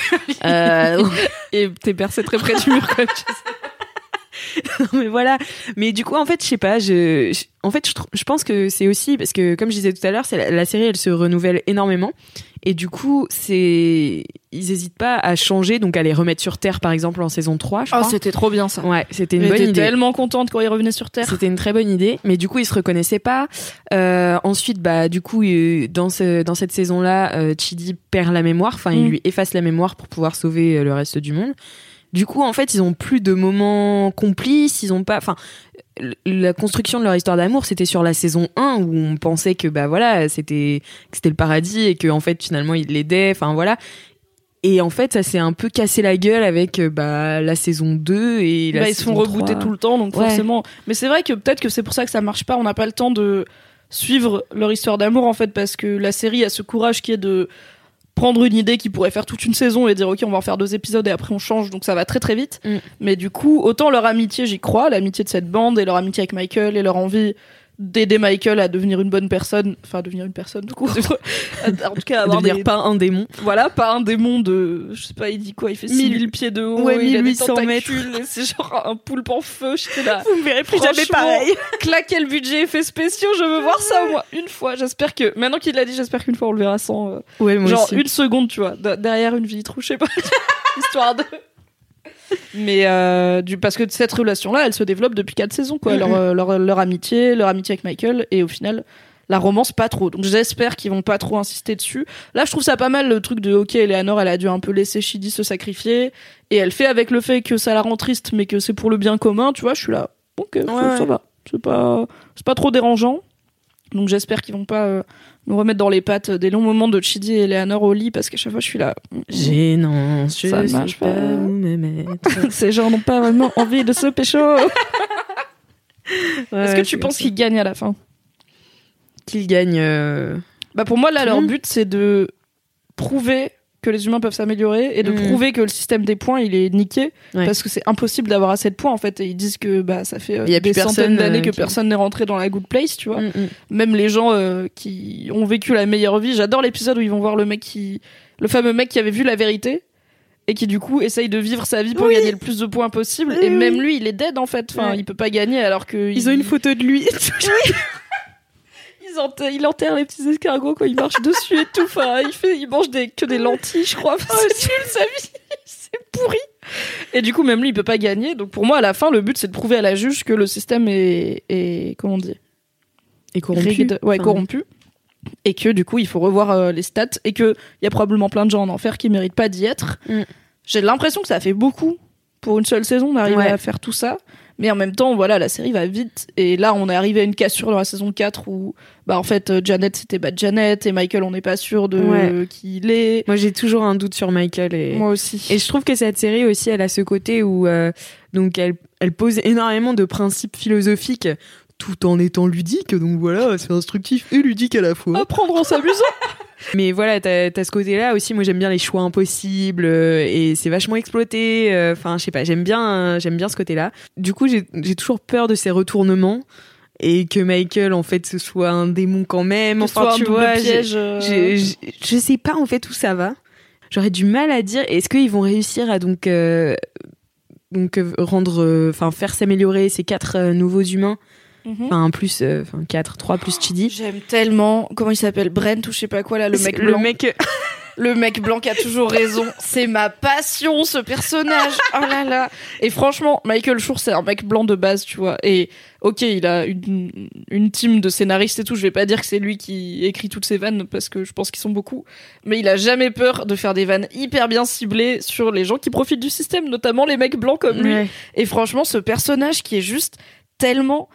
Euh, [laughs] et t'es percé très près du mur, quand [laughs] [laughs] mais voilà. Mais du coup, en fait, je sais pas. Je, je- en fait, je, pense que c'est aussi parce que, comme je disais tout à l'heure, la, la série, elle se renouvelle énormément. Et du coup, c'est ils hésitent pas à changer, donc à les remettre sur terre, par exemple, en saison 3, je Oh, c'était trop bien ça. ouais, c'était une J'étais bonne idée. tellement contente quand il revenait sur Terre. C'était une très bonne idée, mais du coup ils se reconnaissaient pas. Euh, ensuite, bah du coup dans ce dans cette saison-là, euh, Chidi perd la mémoire, enfin il Mm. lui efface la mémoire pour pouvoir sauver euh, le reste du monde. Du coup, en fait, ils ont plus de moments complices, ils ont pas, enfin, la construction de leur histoire d'amour, c'était sur la saison 1 où on pensait que bah voilà, c'était c'était le paradis et que en fait finalement il l'aidait, enfin voilà. Et en fait, ça s'est un peu cassé la gueule avec euh, bah la saison 2 et la Bah, ils se font saison rebooter 3. tout le temps, donc Ouais. forcément. Mais c'est vrai que peut-être que c'est pour ça que ça marche pas. On n'a pas le temps de suivre leur histoire d'amour en fait, parce que la série a ce courage qui est de prendre une idée qui pourrait faire toute une saison et dire ok on va en faire deux épisodes et après on change donc ça va très très vite Mm. mais du coup autant leur amitié j'y crois l'amitié de cette bande et leur amitié avec Michael et leur envie d'aider Michael à devenir une bonne personne enfin devenir une personne du coup [laughs] en tout cas avoir devenir des- pas un démon. voilà, pas un démon de, je sais pas, il dit quoi, il fait 6000 pieds de haut, Ouais, il a des 1800 tentacules, et c'est genre un poulpe en feu, j'étais là. Vous me verrez plus jamais pareil. [laughs] Claquer le budget effets spéciaux, je veux voir ça moins une fois. J'espère que, maintenant qu'il l'a dit, j'espère qu'une fois on le verra sans, euh, Ouais, moi genre aussi. une seconde, tu vois, de- derrière une vitre ou je sais pas, [laughs] histoire de. Mais euh, du, parce que cette relation-là, elle se développe depuis quatre saisons, quoi. Leur, euh, leur, leur amitié, leur amitié avec Michael, et au final, la romance pas trop. Donc j'espère qu'ils vont pas trop insister dessus. Là, je trouve ça pas mal le truc de ok, Eleanor, elle a dû un peu laisser Shidi se sacrifier, et elle fait avec le fait que ça la rend triste, mais que c'est pour le bien commun. Tu vois, je suis là, ok, ça, Ouais, ça va, c'est pas, c'est pas trop dérangeant. Donc j'espère qu'ils vont pas euh, nous remettre dans les pattes des longs moments de Chidi et Eleanor au lit parce qu'à chaque fois je suis là. Gênant, je Ça sais marche pas. [laughs] Ces gens n'ont pas vraiment envie de se pécho. [laughs] Est-ce que tu penses qu'ils gagnent à la fin? Qu'ils gagnent euh, Bah pour moi là leur but c'est de prouver que les humains peuvent s'améliorer et de Mm. prouver que le système des points il est niqué Ouais. parce que c'est impossible d'avoir assez de points en fait et ils disent que bah ça fait euh, y a des centaines d'années euh, que qui- personne n'est rentré dans la good place tu vois mm, mm. même les gens euh, qui ont vécu la meilleure vie. J'adore l'épisode où ils vont voir le mec qui, le fameux mec qui avait vu la vérité et qui du coup essaye de vivre sa vie pour Oui. gagner le plus de points possible. Oui, et même lui, il est dead en fait. Enfin, il peut pas gagner alors que Ils ont une photo de lui. [laughs] Ils enterrent, il enterre les petits escargots quand il marche [laughs] dessus et tout. Enfin, il fait, il mange des, que des lentilles, je crois. Enfin, [laughs] c'est nul sa vie, [laughs] c'est pourri. Et du coup, même lui, il peut pas gagner. Donc pour moi, à la fin, le but c'est de prouver à la juge que le système est, est comment on dit, Et corrompu. ouais, Enfin, corrompu. Et que du coup, il faut revoir euh, les stats et que il y a probablement plein de gens en enfer qui méritent pas d'y être. Mm. J'ai l'impression que ça fait beaucoup pour une seule saison d'arriver Ouais. à faire tout ça. Mais en même temps, voilà, la série va vite. Et là, on est arrivé à une cassure dans la saison 4 où, bah, en fait, euh, Janet, c'était pas Janet et Michael, on n'est pas sûr de Ouais. qui il est. Moi, j'ai toujours un doute sur Michael et. Moi aussi. Et je trouve que cette série aussi, elle a ce côté où euh, donc elle, elle pose énormément de principes philosophiques tout en étant ludique. Donc voilà, c'est instructif et ludique à la fois. apprendre en s'amusant. [laughs] Mais voilà, t'as as ce côté-là aussi. Moi, j'aime bien les choix impossibles euh, et c'est vachement exploité. euh, Enfin, je sais pas, j'aime bien, euh, j'aime bien ce côté-là. Du coup, j'ai toujours peur de ces retournements et que Michael, en fait, ce soit un démon quand même. Enfin, un tu vois, piège. euh, je sais pas en fait où ça va. J'aurais du mal à dire. Est-ce qu'ils vont réussir à donc donc rendre, enfin faire s'améliorer ces quatre nouveaux humains, mhm. enfin plus, euh, enfin quatre, trois plus Chidi. J'aime tellement, comment il s'appelle, Brent ou je sais pas quoi là, le mec le blanc. mec, [laughs] Le mec blanc qui a toujours raison. C'est ma passion, ce personnage. [laughs] Oh là là. Et franchement, Michael Schur, c'est un mec blanc de base, tu vois. Et ok, il a une, une team de scénaristes et tout. Je vais pas dire que c'est lui qui écrit toutes ces vannes parce que je pense qu'ils sont beaucoup. Mais il a jamais peur de faire des vannes hyper bien ciblées sur les gens qui profitent du système, notamment les mecs blancs comme lui. Ouais. Et franchement, ce personnage qui est juste tellement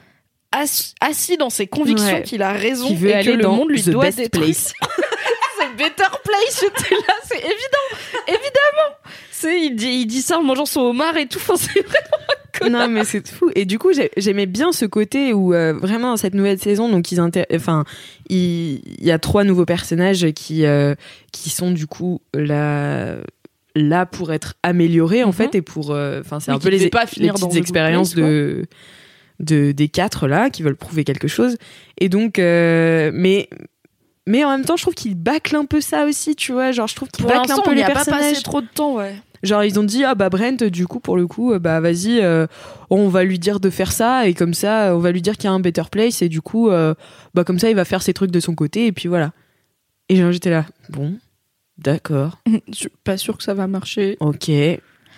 assis, assis dans ses convictions Ouais. qu'il a raison qui veut et aller que le monde lui the doit best place. [laughs] c'est Better Place, j'étais là, c'est évident, évidemment. C'est, il dit, il dit ça en mangeant son homard et tout, enfin, c'est vrai. non mais c'est fou et du coup j'ai- j'aimais bien ce côté où euh, vraiment dans cette nouvelle saison donc ils inter- enfin il y a trois nouveaux personnages qui euh, qui sont du coup là là pour être améliorés en Mhm. fait et pour euh, enfin c'est Oui, un peu les, devaient pas les finir dans petites expériences Place, de de des quatre là qui veulent prouver quelque chose et donc euh, mais mais en même temps je trouve qu'ils bâclent un peu ça aussi tu vois genre je trouve qu'ils bâclent un l'instant, peu on n'y les a pas passé trop de temps, ouais. Genre ils ont dit ah bah Brent du coup pour le coup euh, bah vas-y euh, on va lui dire de faire ça et comme ça on va lui dire qu'il y a un better place et du coup euh, bah comme ça il va faire ses trucs de son côté et puis voilà. Et genre j'étais là bon d'accord [laughs] Je suis pas sûre que ça va marcher. ok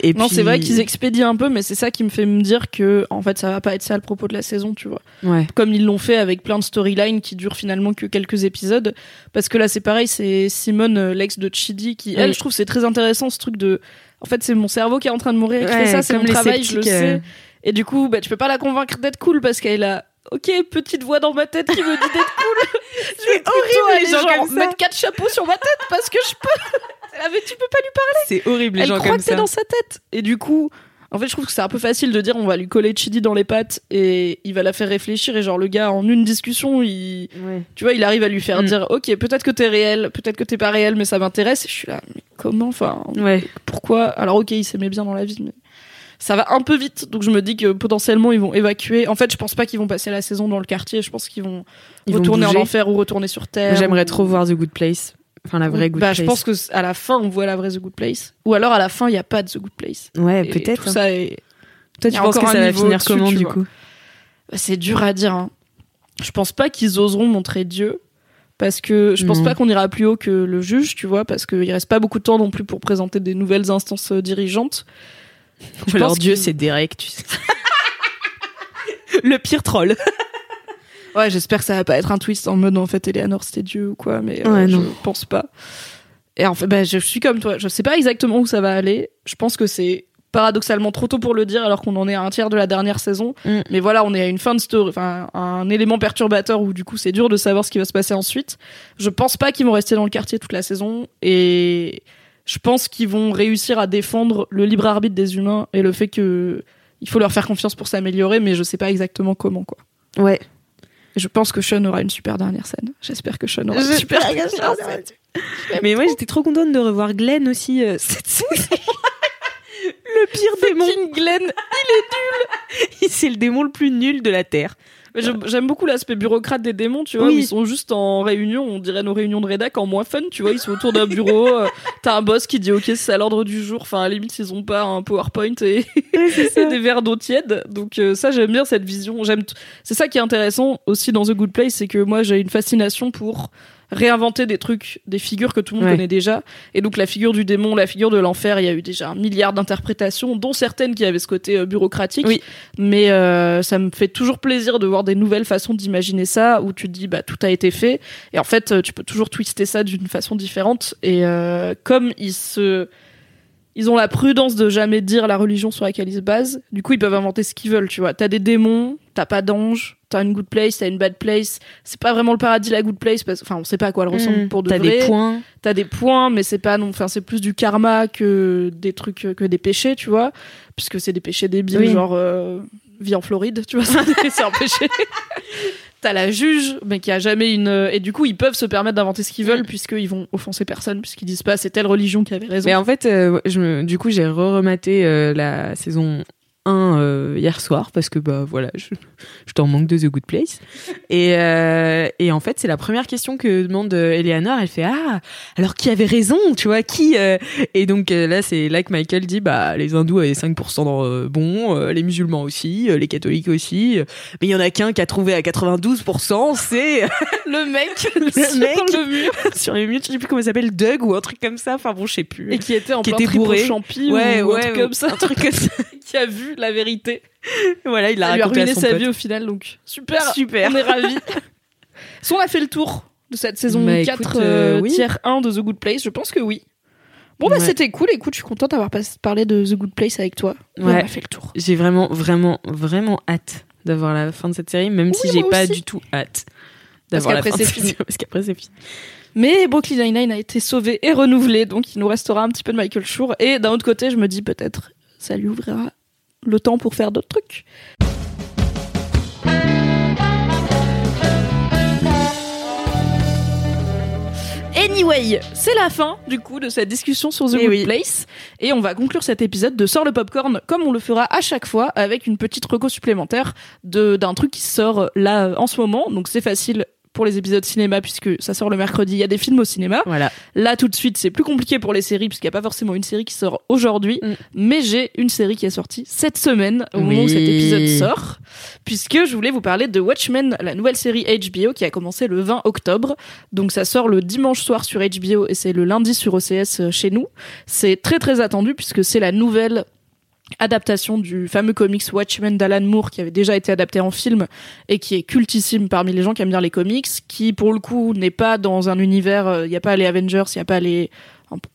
et non, puis- c'est vrai qu'ils expédient un peu, mais c'est ça qui me fait me dire que, en fait, ça va pas être ça le propos de la saison, tu vois. ouais Comme ils l'ont fait avec plein de storylines qui durent finalement que quelques épisodes. Parce que là, c'est pareil, c'est Simone, euh, l'ex de Chidi, qui, elle, je trouve c'est très intéressant ce truc de. En fait, c'est mon cerveau qui est en train de mourir, qui Ouais, fait ça, c'est mon travail, je le sceptiques, euh. sais. Et du coup, bah, tu peux pas la convaincre d'être cool parce qu'elle a. Ok, petite voix dans ma tête qui me dit d'être cool. [laughs] c'est horrible, les gens ça. mettre quatre chapeaux sur ma tête parce que je peux. [laughs] Ah, mais tu peux pas lui parler c'est horrible les elle gens croit comme que c'est ça dans sa tête. Et du coup, en fait, je trouve que c'est un peu facile de dire on va lui coller Chidi dans les pattes et il va la faire réfléchir. Et genre, le gars, en une discussion, il, ouais. tu vois, il arrive à lui faire Mm. dire ok, peut-être que t'es réel, peut-être que t'es pas réel, mais ça m'intéresse. Et je suis là, mais comment Enfin, ouais pourquoi? Alors, ok, il s'aimait bien dans la vie, mais ça va un peu vite. Donc, je me dis que potentiellement, ils vont évacuer. En fait, je pense pas qu'ils vont passer la saison dans le quartier. Je pense qu'ils vont Ils vont retourner en bouger. enfer ou retourner sur Terre. j'aimerais ou- trop voir The Good Place enfin la vraie Good bah, Place je pense que à la fin, on voit la vraie The Good Place. Ou alors, à la fin, il y a pas de The Good Place. ouais peut-être tout hein. ça est toi tu penses que encore ça un va finir comment du vois. coup? Bah, C'est dur à dire. hein. Je pense pas qu'ils oseront montrer Dieu. Parce que je pense Non. pas qu'on ira plus haut que le juge, tu vois, parce qu'il reste pas beaucoup de temps non plus pour présenter des nouvelles instances euh, dirigeantes. Je alors Dieu c'est Derek tu sais [laughs] le pire troll Ouais, j'espère que ça va pas être un twist en mode en fait Eleanor c'était Dieu ou quoi, mais euh, Ouais, je pense pas. Et en fait, bah, je suis comme toi, je sais pas exactement où ça va aller. Je pense que c'est paradoxalement trop tôt pour le dire alors qu'on en est à un tiers de la dernière saison. Mm. Mais voilà, on est à une fin de story, enfin un élément perturbateur où du coup c'est dur de savoir ce qui va se passer ensuite. Je pense pas qu'ils vont rester dans le quartier toute la saison et je pense qu'ils vont réussir à défendre le libre arbitre des humains et le fait que il faut leur faire confiance pour s'améliorer, mais je sais pas exactement comment quoi. ouais Et je pense que Sean aura une super dernière scène. J'espère que Sean aura une super dernière scène. Mais moi, j'étais trop contente de revoir Glenn aussi euh, [laughs] cette saison. le pire démon. Glenn. [laughs] C'est le démon le plus nul de la Terre. J'aime beaucoup l'aspect bureaucrate des démons, tu vois, Oui. où ils sont juste en réunion, on dirait nos réunions de rédac en moins fun, tu vois, ils sont autour d'un bureau, euh, [laughs] t'as un boss qui dit ok c'est à l'ordre du jour, enfin à la limite ils ont pas un PowerPoint et, [laughs] et des verres d'eau tiède, donc euh, ça j'aime bien cette vision, j'aime, t- c'est ça qui est intéressant aussi dans The Good Place, c'est que moi j'ai une fascination pour réinventer des trucs, des figures que tout le monde Ouais. connaît déjà. Et donc la figure du démon, la figure de l'enfer, il y a eu déjà un milliard d'interprétations, dont certaines qui avaient ce côté euh, bureaucratique. Oui. Mais euh, ça me fait toujours plaisir de voir des nouvelles façons d'imaginer ça, où tu te dis bah tout a été fait. Et en fait, euh, tu peux toujours twister ça d'une façon différente. Et euh, comme ils se ils ont la prudence de jamais dire la religion sur laquelle ils se basent. Du coup, ils peuvent inventer ce qu'ils veulent, tu vois. T'as des démons, t'as pas d'ange, t'as une good place, t'as une bad place. C'est pas vraiment le paradis, la good place, parce enfin, on sait pas à quoi elle ressemble Mmh. pour de T'as vrai. des points. T'as des points, mais c'est pas non, enfin, c'est plus du karma que des trucs, que des péchés, tu vois. Puisque c'est des péchés débiles, Oui. genre, euh, vie en Floride, tu vois, [laughs] c'est c'est un péché. T'as la juge, mais qui a jamais une. Et du coup, ils peuvent se permettre d'inventer ce qu'ils veulent, puisqu'ils vont offenser personne, puisqu'ils disent pas c'est telle religion qui avait raison. Mais en fait, euh, je me, du coup, j'ai re-rematé euh, la saison 1 euh, hier soir parce que bah voilà, je, je t'en manque de The Good Place. Et, euh, et en fait, c'est la première question que demande euh, Eleanor. Elle fait ah alors qui avait raison, tu vois qui euh Et donc là, c'est là que Michael dit bah les hindous avaient 5% dans, bon, les musulmans aussi, les catholiques aussi, mais il y en a qu'un qui a trouvé à 92%, c'est [laughs] le mec, [laughs] Le sur le mur, [laughs] sur les murs, je sais plus comment il s'appelle, Doug ou un truc comme ça. Enfin bon, je sais plus. et qui était en Qui plein était bourré. champi ouais, ou un ouais, truc comme ça, un truc comme ça. qui a vu la vérité. [laughs] voilà, il Ça lui a raconté à ruiné son sa pote. vie au final, donc super, Super. on est ravis. [laughs] si on a fait le tour de cette saison Bah, 4, écoute, euh, euh, oui. tiers 1 de The Good Place, je pense que oui. Bon bah Ouais. c'était cool, écoute, je suis contente d'avoir pas- parlé de The Good Place avec toi. Et Ouais. On a fait le tour. J'ai vraiment, vraiment, vraiment hâte d'avoir la fin de cette série, même si Oui, j'ai moi pas aussi. du tout hâte d'avoir la qu'après, fin de c'est cette fini. série, [laughs] Parce qu'après c'est fini. Mais Brooklyn Nine-Nine a été sauvé et renouvelé, donc il nous restera un petit peu de Michael Schur. Et d'un autre côté, je me dis peut-être ça lui ouvrira le temps pour faire d'autres trucs. Anyway, c'est la fin du coup de cette discussion sur The Eh Good oui. Place et on va conclure cet épisode de Sort le Popcorn comme on le fera à chaque fois avec une petite reco supplémentaire de d'un truc qui sort là euh, en ce moment. Donc c'est facile, pour les épisodes cinéma puisque ça sort le mercredi. Il y a des films au cinéma. Voilà. Là, tout de suite, c'est plus compliqué pour les séries puisqu'il n'y a pas forcément une série qui sort aujourd'hui. Mm. Mais j'ai une série qui est sortie cette semaine au moment où cet épisode sort. Puisque je voulais vous parler de Watchmen, la nouvelle série HBO qui a commencé le 20 octobre. Donc ça sort le dimanche soir sur HBO et c'est le lundi sur OCS euh, chez nous. C'est très très attendu puisque c'est la nouvelle adaptation du fameux comics Watchmen d'Alan Moore qui avait déjà été adapté en film et qui est cultissime parmi les gens qui aiment bien les comics, qui pour le coup n'est pas dans un univers, euh, il n'y a pas les Avengers, il n'y a pas les...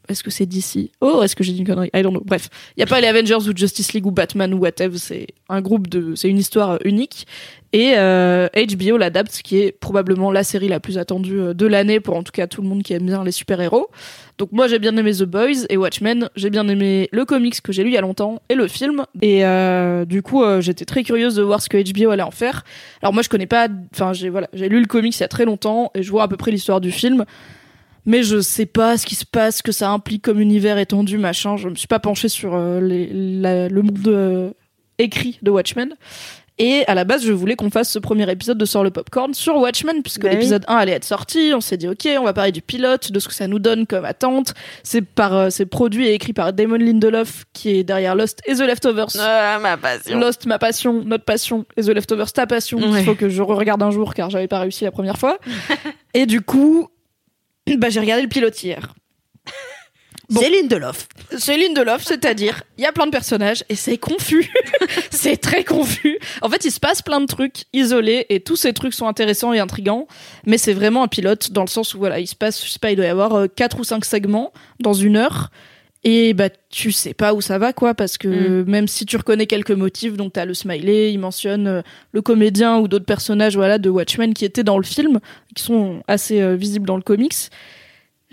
Est-ce que c'est DC Oh, est-ce que j'ai dit une connerie? I don't know. Bref, il n'y a pas les Avengers ou Justice League ou Batman ou whatever, c'est un groupe de... C'est une histoire euh, unique. Et euh, HBO l'adapte, qui est probablement la série la plus attendue euh, de l'année pour en tout cas tout le monde qui aime bien les super-héros. Donc moi j'ai bien aimé The Boys et Watchmen, j'ai bien aimé le comics que j'ai lu il y a longtemps et le film. Et euh, du coup euh, j'étais très curieuse de voir ce que HBO allait en faire. Alors moi je connais pas, enfin j'ai voilà, j'ai lu le comics il y a très longtemps et je vois à peu près l'histoire du film. Mais je sais pas ce qui se passe, ce que ça implique comme univers étendu, machin. Je me suis pas penchée sur euh, les, la- le monde euh, écrit de Watchmen. Et à la base, je voulais qu'on fasse ce premier épisode de Sort le Popcorn sur Watchmen, puisque Bah l'épisode 1 allait être sorti. On s'est dit, ok, on va parler du pilote, de ce que ça nous donne comme attente. C'est par, euh, c'est produit et écrit par Damon Lindelof, qui est derrière Lost et The Leftovers. Ah, ma passion. Lost, ma passion, notre passion, et The Leftovers, ta passion. Ouais. Il faut que je regarde un jour, car j'avais pas réussi la première fois. [laughs] et du coup, [clears throat] bah, j'ai regardé le pilote hier. [laughs] Bon. C'est Lindelof. C'est Lindelof, c'est-à-dire, il y a plein de personnages et c'est confus. [laughs] c'est très confus. En fait, il se passe plein de trucs isolés et tous ces trucs sont intéressants et intrigants, mais c'est vraiment un pilote dans le sens où voilà, il se passe, je sais pas, il doit y avoir euh, quatre ou cinq segments dans une heure. Et bah tu sais pas où ça va quoi parce que même si tu reconnais quelques motifs donc t'as le smiley il mentionne euh, le comédien ou d'autres personnages voilà de Watchmen qui étaient dans le film qui sont assez euh, visibles dans le comics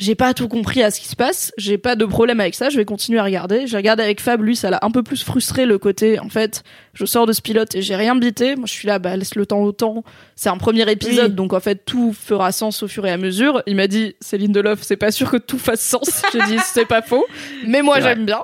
j'ai pas tout compris à ce qui se passe, j'ai pas de problème avec ça, je vais continuer à regarder. J'ai regardé avec Fab, lui, ça l'a un peu plus frustré le côté, en fait, je sors de ce pilote et j'ai rien bité. Moi, je suis là, bah, laisse le temps au temps. C'est un premier épisode, Oui. donc en fait, tout fera sens au fur et à mesure. Il m'a dit, Céline Delof, c'est pas sûr que tout fasse sens. [laughs] J'ai dit, c'est pas faux. Mais moi, j'aime bien.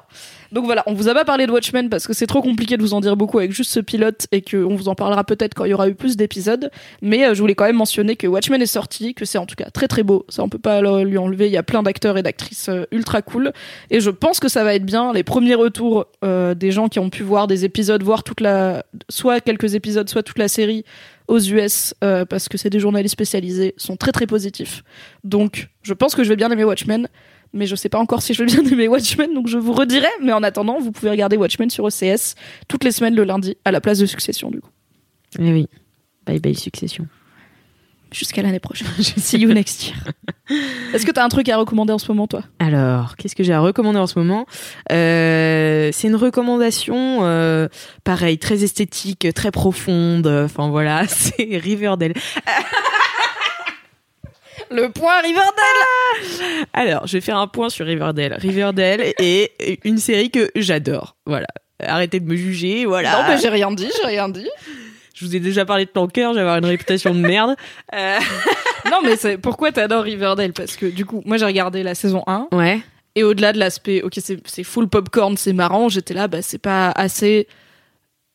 Donc voilà, on vous a pas parlé de Watchmen parce que c'est trop compliqué de vous en dire beaucoup avec juste ce pilote et qu'on vous en parlera peut-être quand il y aura eu plus d'épisodes. Mais euh, je voulais quand même mentionner que Watchmen est sorti, que c'est en tout cas très très beau. Ça on peut pas lui enlever. Il y a plein d'acteurs et d'actrices euh, ultra cool et je pense que ça va être bien. Les premiers retours euh, des gens qui ont pu voir des épisodes, voir toute la, soit quelques épisodes, soit toute la série aux US parce que c'est des journalistes spécialisés sont très très positifs. Donc je pense que je vais bien aimer Watchmen mais je sais pas encore si je vais bien [laughs] aimer Watchmen, donc je vous redirai. Mais en attendant, vous pouvez regarder Watchmen sur OCS toutes les semaines le lundi à la place de Succession, du coup. Eh oui. Bye bye succession. Jusqu'à l'année prochaine. [laughs] See you next year. Est-ce que t'as un truc à recommander en ce moment, toi? Alors, qu'est-ce que j'ai à recommander en ce moment? Euh, C'est une recommandation, euh, pareil, très esthétique, très profonde. Enfin voilà, [laughs] c'est Riverdale. Le point Riverdale Alors, je vais faire un point sur Riverdale. Riverdale [laughs] est une série que j'adore. Voilà. Arrêtez de me juger, voilà. Non, mais j'ai rien dit, j'ai rien dit. Je vous ai déjà parlé de Tanker, j'ai avoir une réputation de merde. Euh, [laughs] Non, mais c'est pourquoi t'adores Riverdale? Parce que du coup, moi j'ai regardé la saison 1 Ouais. et au-delà de l'aspect, ok, c'est c'est full popcorn, c'est marrant, j'étais là, bah c'est pas assez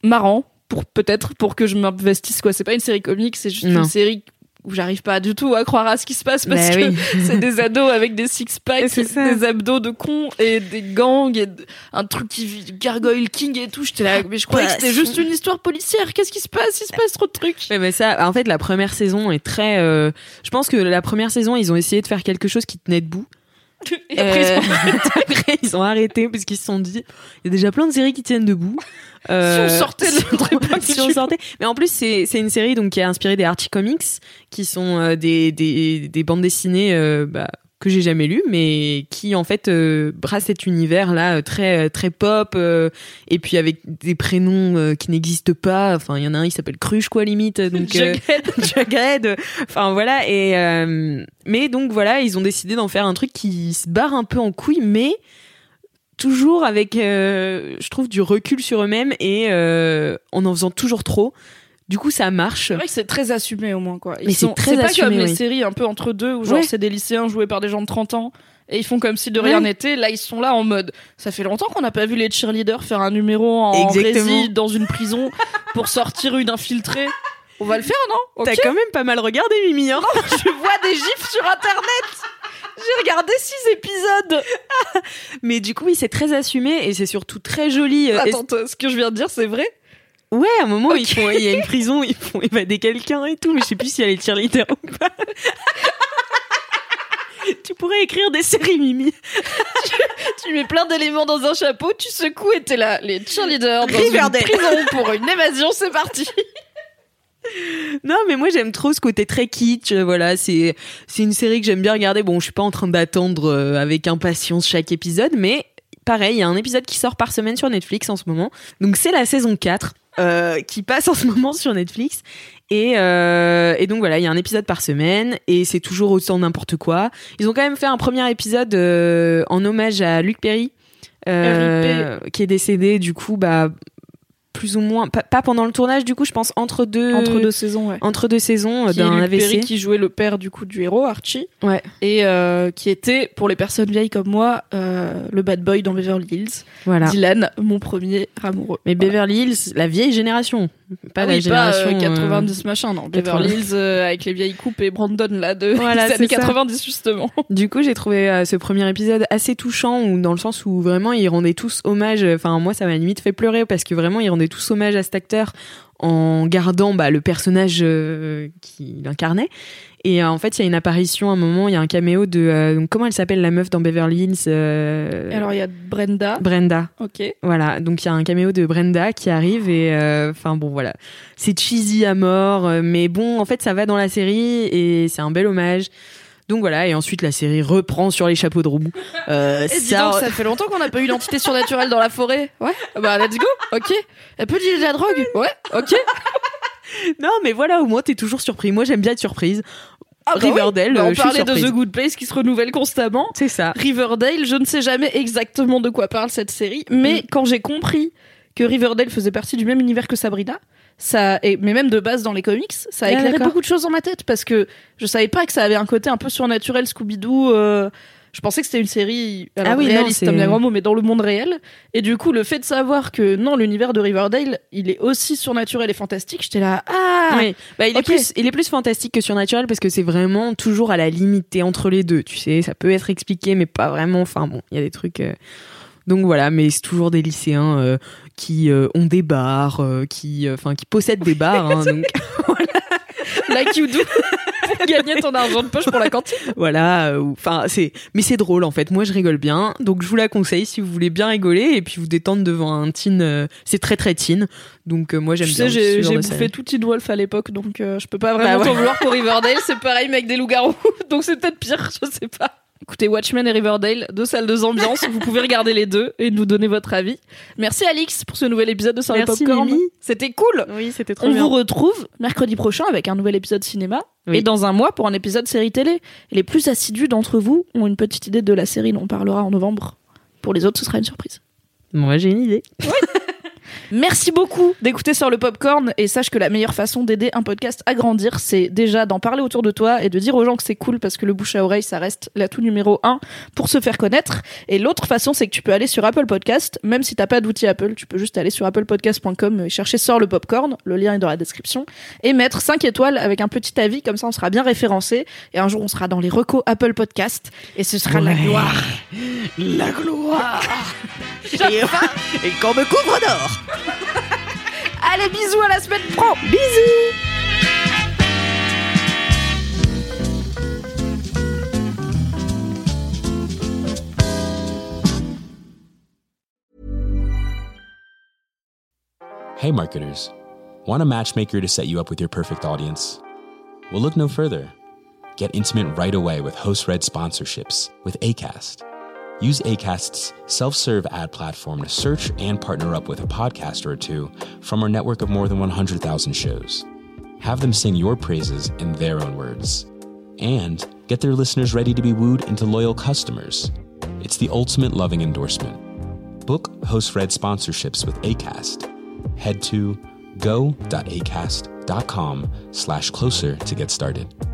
marrant pour peut-être pour que je m'investisse quoi. C'est pas une série comique, c'est juste Non. une série où j'arrive pas du tout à croire à ce qui se passe parce Bah que oui. [laughs] c'est des ados avec des six packs, des abdos de cons et des gangs et un truc qui vit Gargoyle King et tout. J'étais là, mais je croyais que c'était juste une histoire policière. Qu'est-ce qui se passe? Il se passe trop de trucs. Ouais, mais ça, en fait, la première saison est très. euh, je pense que la première saison, ils ont essayé de faire quelque chose qui tenait debout. Et après, ils Euh, [laughs] après, ils ont arrêté parce qu'ils se sont dit, il y a déjà plein de séries qui tiennent debout. Euh, Si on sortait de notre [laughs] époque, si on sortait. Mais en plus, c'est c'est une série donc qui est inspirée des Archie Comics, qui sont euh, des, des des bandes dessinées euh, bah, que j'ai jamais lues, mais qui en fait euh, brassent cet univers là très très pop euh, et puis avec des prénoms euh, qui n'existent pas. Enfin, il y en a un, il s'appelle Cruche quoi limite. [laughs] Donc euh, [laughs] Jughead. Enfin voilà et euh, mais donc voilà ils ont décidé d'en faire un truc qui se barre un peu en couille mais toujours avec euh, je trouve du recul sur eux-mêmes et euh, en en faisant toujours trop. Du coup ça marche. C'est vrai que c'est très assumé au moins quoi. Ils Mais c'est très pas assumé, comme les oui. séries un peu entre deux où genre Ouais. c'est des lycéens joués par des gens de 30 ans et ils font comme si de rien Ouais. n'était. Là ils sont là en mode ça fait longtemps qu'on n'a pas vu les cheerleaders faire un numéro en rési dans une prison pour sortir une infiltrée. On va le faire, non? T'as quand même pas mal regardé, Mimi. Hein Je vois des gifs sur Internet. J'ai regardé six épisodes. [laughs] Mais du coup, oui, c'est très assumé et c'est surtout très joli. euh, Attends, ce que je viens de dire, c'est vrai? Ouais, à un moment, ils font, il y a une prison, ils font évader quelqu'un et tout, mais je sais plus si elle est cheerleader ou pas. [laughs] tu pourrais écrire des séries, Mimi. Tu mets plein d'éléments dans un chapeau, tu secoues et t'es là. Les cheerleaders dans Riverdale. une prison pour une évasion, c'est parti. Non, mais moi j'aime trop ce côté très kitsch. Voilà, c'est c'est une série que j'aime bien regarder. Bon, je suis pas en train d'attendre euh, avec impatience chaque épisode, mais pareil, il y a un épisode qui sort par semaine sur Netflix en ce moment. Donc c'est la saison 4 euh, qui passe en ce moment sur Netflix. Et, euh, et donc voilà, il y a un épisode par semaine et c'est toujours autant n'importe quoi. Ils ont quand même fait un premier épisode euh, en hommage à Luc Perry, euh, qui est décédé du coup, bah plus ou moins, pas, pas pendant le tournage du coup, je pense entre deux Entre deux saisons, ouais. entre deux saisons euh, d'un AVC. Perry qui jouait le père du coup du héros Archie Ouais, et euh, qui était pour les personnes vieilles comme moi euh, le bad boy dans Beverly Hills. voilà. Dylan, mon premier amoureux. Mais Voilà. Beverly Hills, la vieille génération, pas Ah la oui, génération pas, euh, euh, 90 machin, non. Beverly 80. Hills avec les vieilles coupes et Brandon là de Voilà, années c'est ça. 90 justement. Du coup, j'ai trouvé ce premier épisode assez touchant, ou dans le sens où vraiment ils rendaient tous hommage. Enfin, moi, ça m'a limite fait pleurer parce que vraiment ils rendaient tous hommage à cet acteur en gardant bah, le personnage euh, qu'il incarnait. Et euh, en fait, il y a une apparition à un moment, il y a un caméo de euh, donc, comment elle s'appelle la meuf dans Beverly Hills alors il y a Brenda. Brenda. Ok. Voilà, donc il y a un caméo de Brenda qui arrive et enfin bon voilà, c'est cheesy à mort, mais bon en fait ça va dans la série et c'est un bel hommage. Donc voilà, et ensuite la série reprend sur les chapeaux de roue. Euh, Et dis donc, ça fait longtemps qu'on n'a pas eu d'entité surnaturelle dans la forêt. Ouais. Bah let's go. Ok. Elle peut dire de la drogue. Ouais. Ok. [laughs] Non mais voilà, au moins t'es toujours surpris. Moi j'aime bien être surprise. Ah bah oui. Riverdale, Bah, euh, on je suis parlait de surprise. The Good Place qui se renouvelle constamment. C'est ça. Riverdale, je ne sais jamais exactement de quoi parle cette série, mais quand j'ai compris que Riverdale faisait partie du même univers que Sabrina, ça, et, mais même de base dans les comics, ça a Ah, éclairé beaucoup de choses dans ma tête parce que je savais pas que ça avait un côté un peu surnaturel, Scooby-Doo. euh, je pensais que c'était une série alors Ah oui, réaliste, un bien grand mot, mais dans le monde réel. Et du coup, le fait de savoir que non, l'univers de Riverdale, il est aussi surnaturel et fantastique, j'étais là, ah, Oui. Bah, il, est plus, il est plus fantastique que surnaturel parce que c'est vraiment toujours à la limite entre les deux. Tu sais, ça peut être expliqué, mais pas vraiment. Enfin bon, il y a des trucs. euh, Donc voilà, mais c'est toujours des lycéens euh, qui euh, ont des bars, euh, qui, euh, enfin, qui possèdent des bars. hein, donc [laughs] like you do, pour gagner ton argent de poche pour la cantine. voilà, euh, enfin c'est, mais c'est drôle en fait. Moi je rigole bien, donc je vous la conseille si vous voulez bien rigoler et puis vous détendre devant un teen. euh, c'est très très teen, donc euh, moi j'aime Tu bien. j'ai j'ai bouffé tout Teen Wolf à l'époque, donc je peux pas vraiment Bah t'en ouais. vouloir pour [laughs] Riverdale. C'est pareil, mais avec des loups-garous, donc c'est peut-être pire, je sais pas. Écoutez, Watchmen et Riverdale, deux salles, deux ambiances. Vous pouvez regarder les deux et nous donner votre avis. Merci Alix pour ce nouvel épisode de Merci, Popcorn. C'était cool. Oui, c'était trop On bien. vous retrouve mercredi prochain avec un nouvel épisode cinéma Oui. et dans un mois pour un épisode série télé. Et les plus assidus d'entre vous ont une petite idée de la série dont on parlera en novembre. Pour les autres, ce sera une surprise. Moi j'ai une idée. [laughs] Merci beaucoup d'écouter sur le popcorn et sache que la meilleure façon d'aider un podcast à grandir, c'est déjà d'en parler autour de toi et de dire aux gens que c'est cool parce que le bouche à oreille, ça reste l'atout numéro un pour se faire connaître. Et l'autre façon, c'est que tu peux aller sur Apple Podcast, même si t'as pas d'outil Apple, tu peux juste aller sur applepodcast.com et chercher sort le popcorn, le lien est dans la description, et mettre 5 étoiles avec un petit avis, comme ça on sera bien référencé. Et un jour on sera dans les recos Apple Podcast et ce sera la gloire. La gloire. Et, et qu'on me couvre d'or [laughs] Allez, bisous à la semaine pro Bisous Hey, marketers. Want a matchmaker to set you up with your perfect audience? Well, look no further. Get intimate right away with host read sponsorships with ACAST. Use ACAST's self serve ad platform to search and partner up with a podcaster or two from our network of more than 100,000 shows. Have them sing your praises in their own words. And get their listeners ready to be wooed into loyal customers. It's the ultimate loving endorsement. Book host read sponsorships with ACAST. Head to go.acast.com slash closer to get started.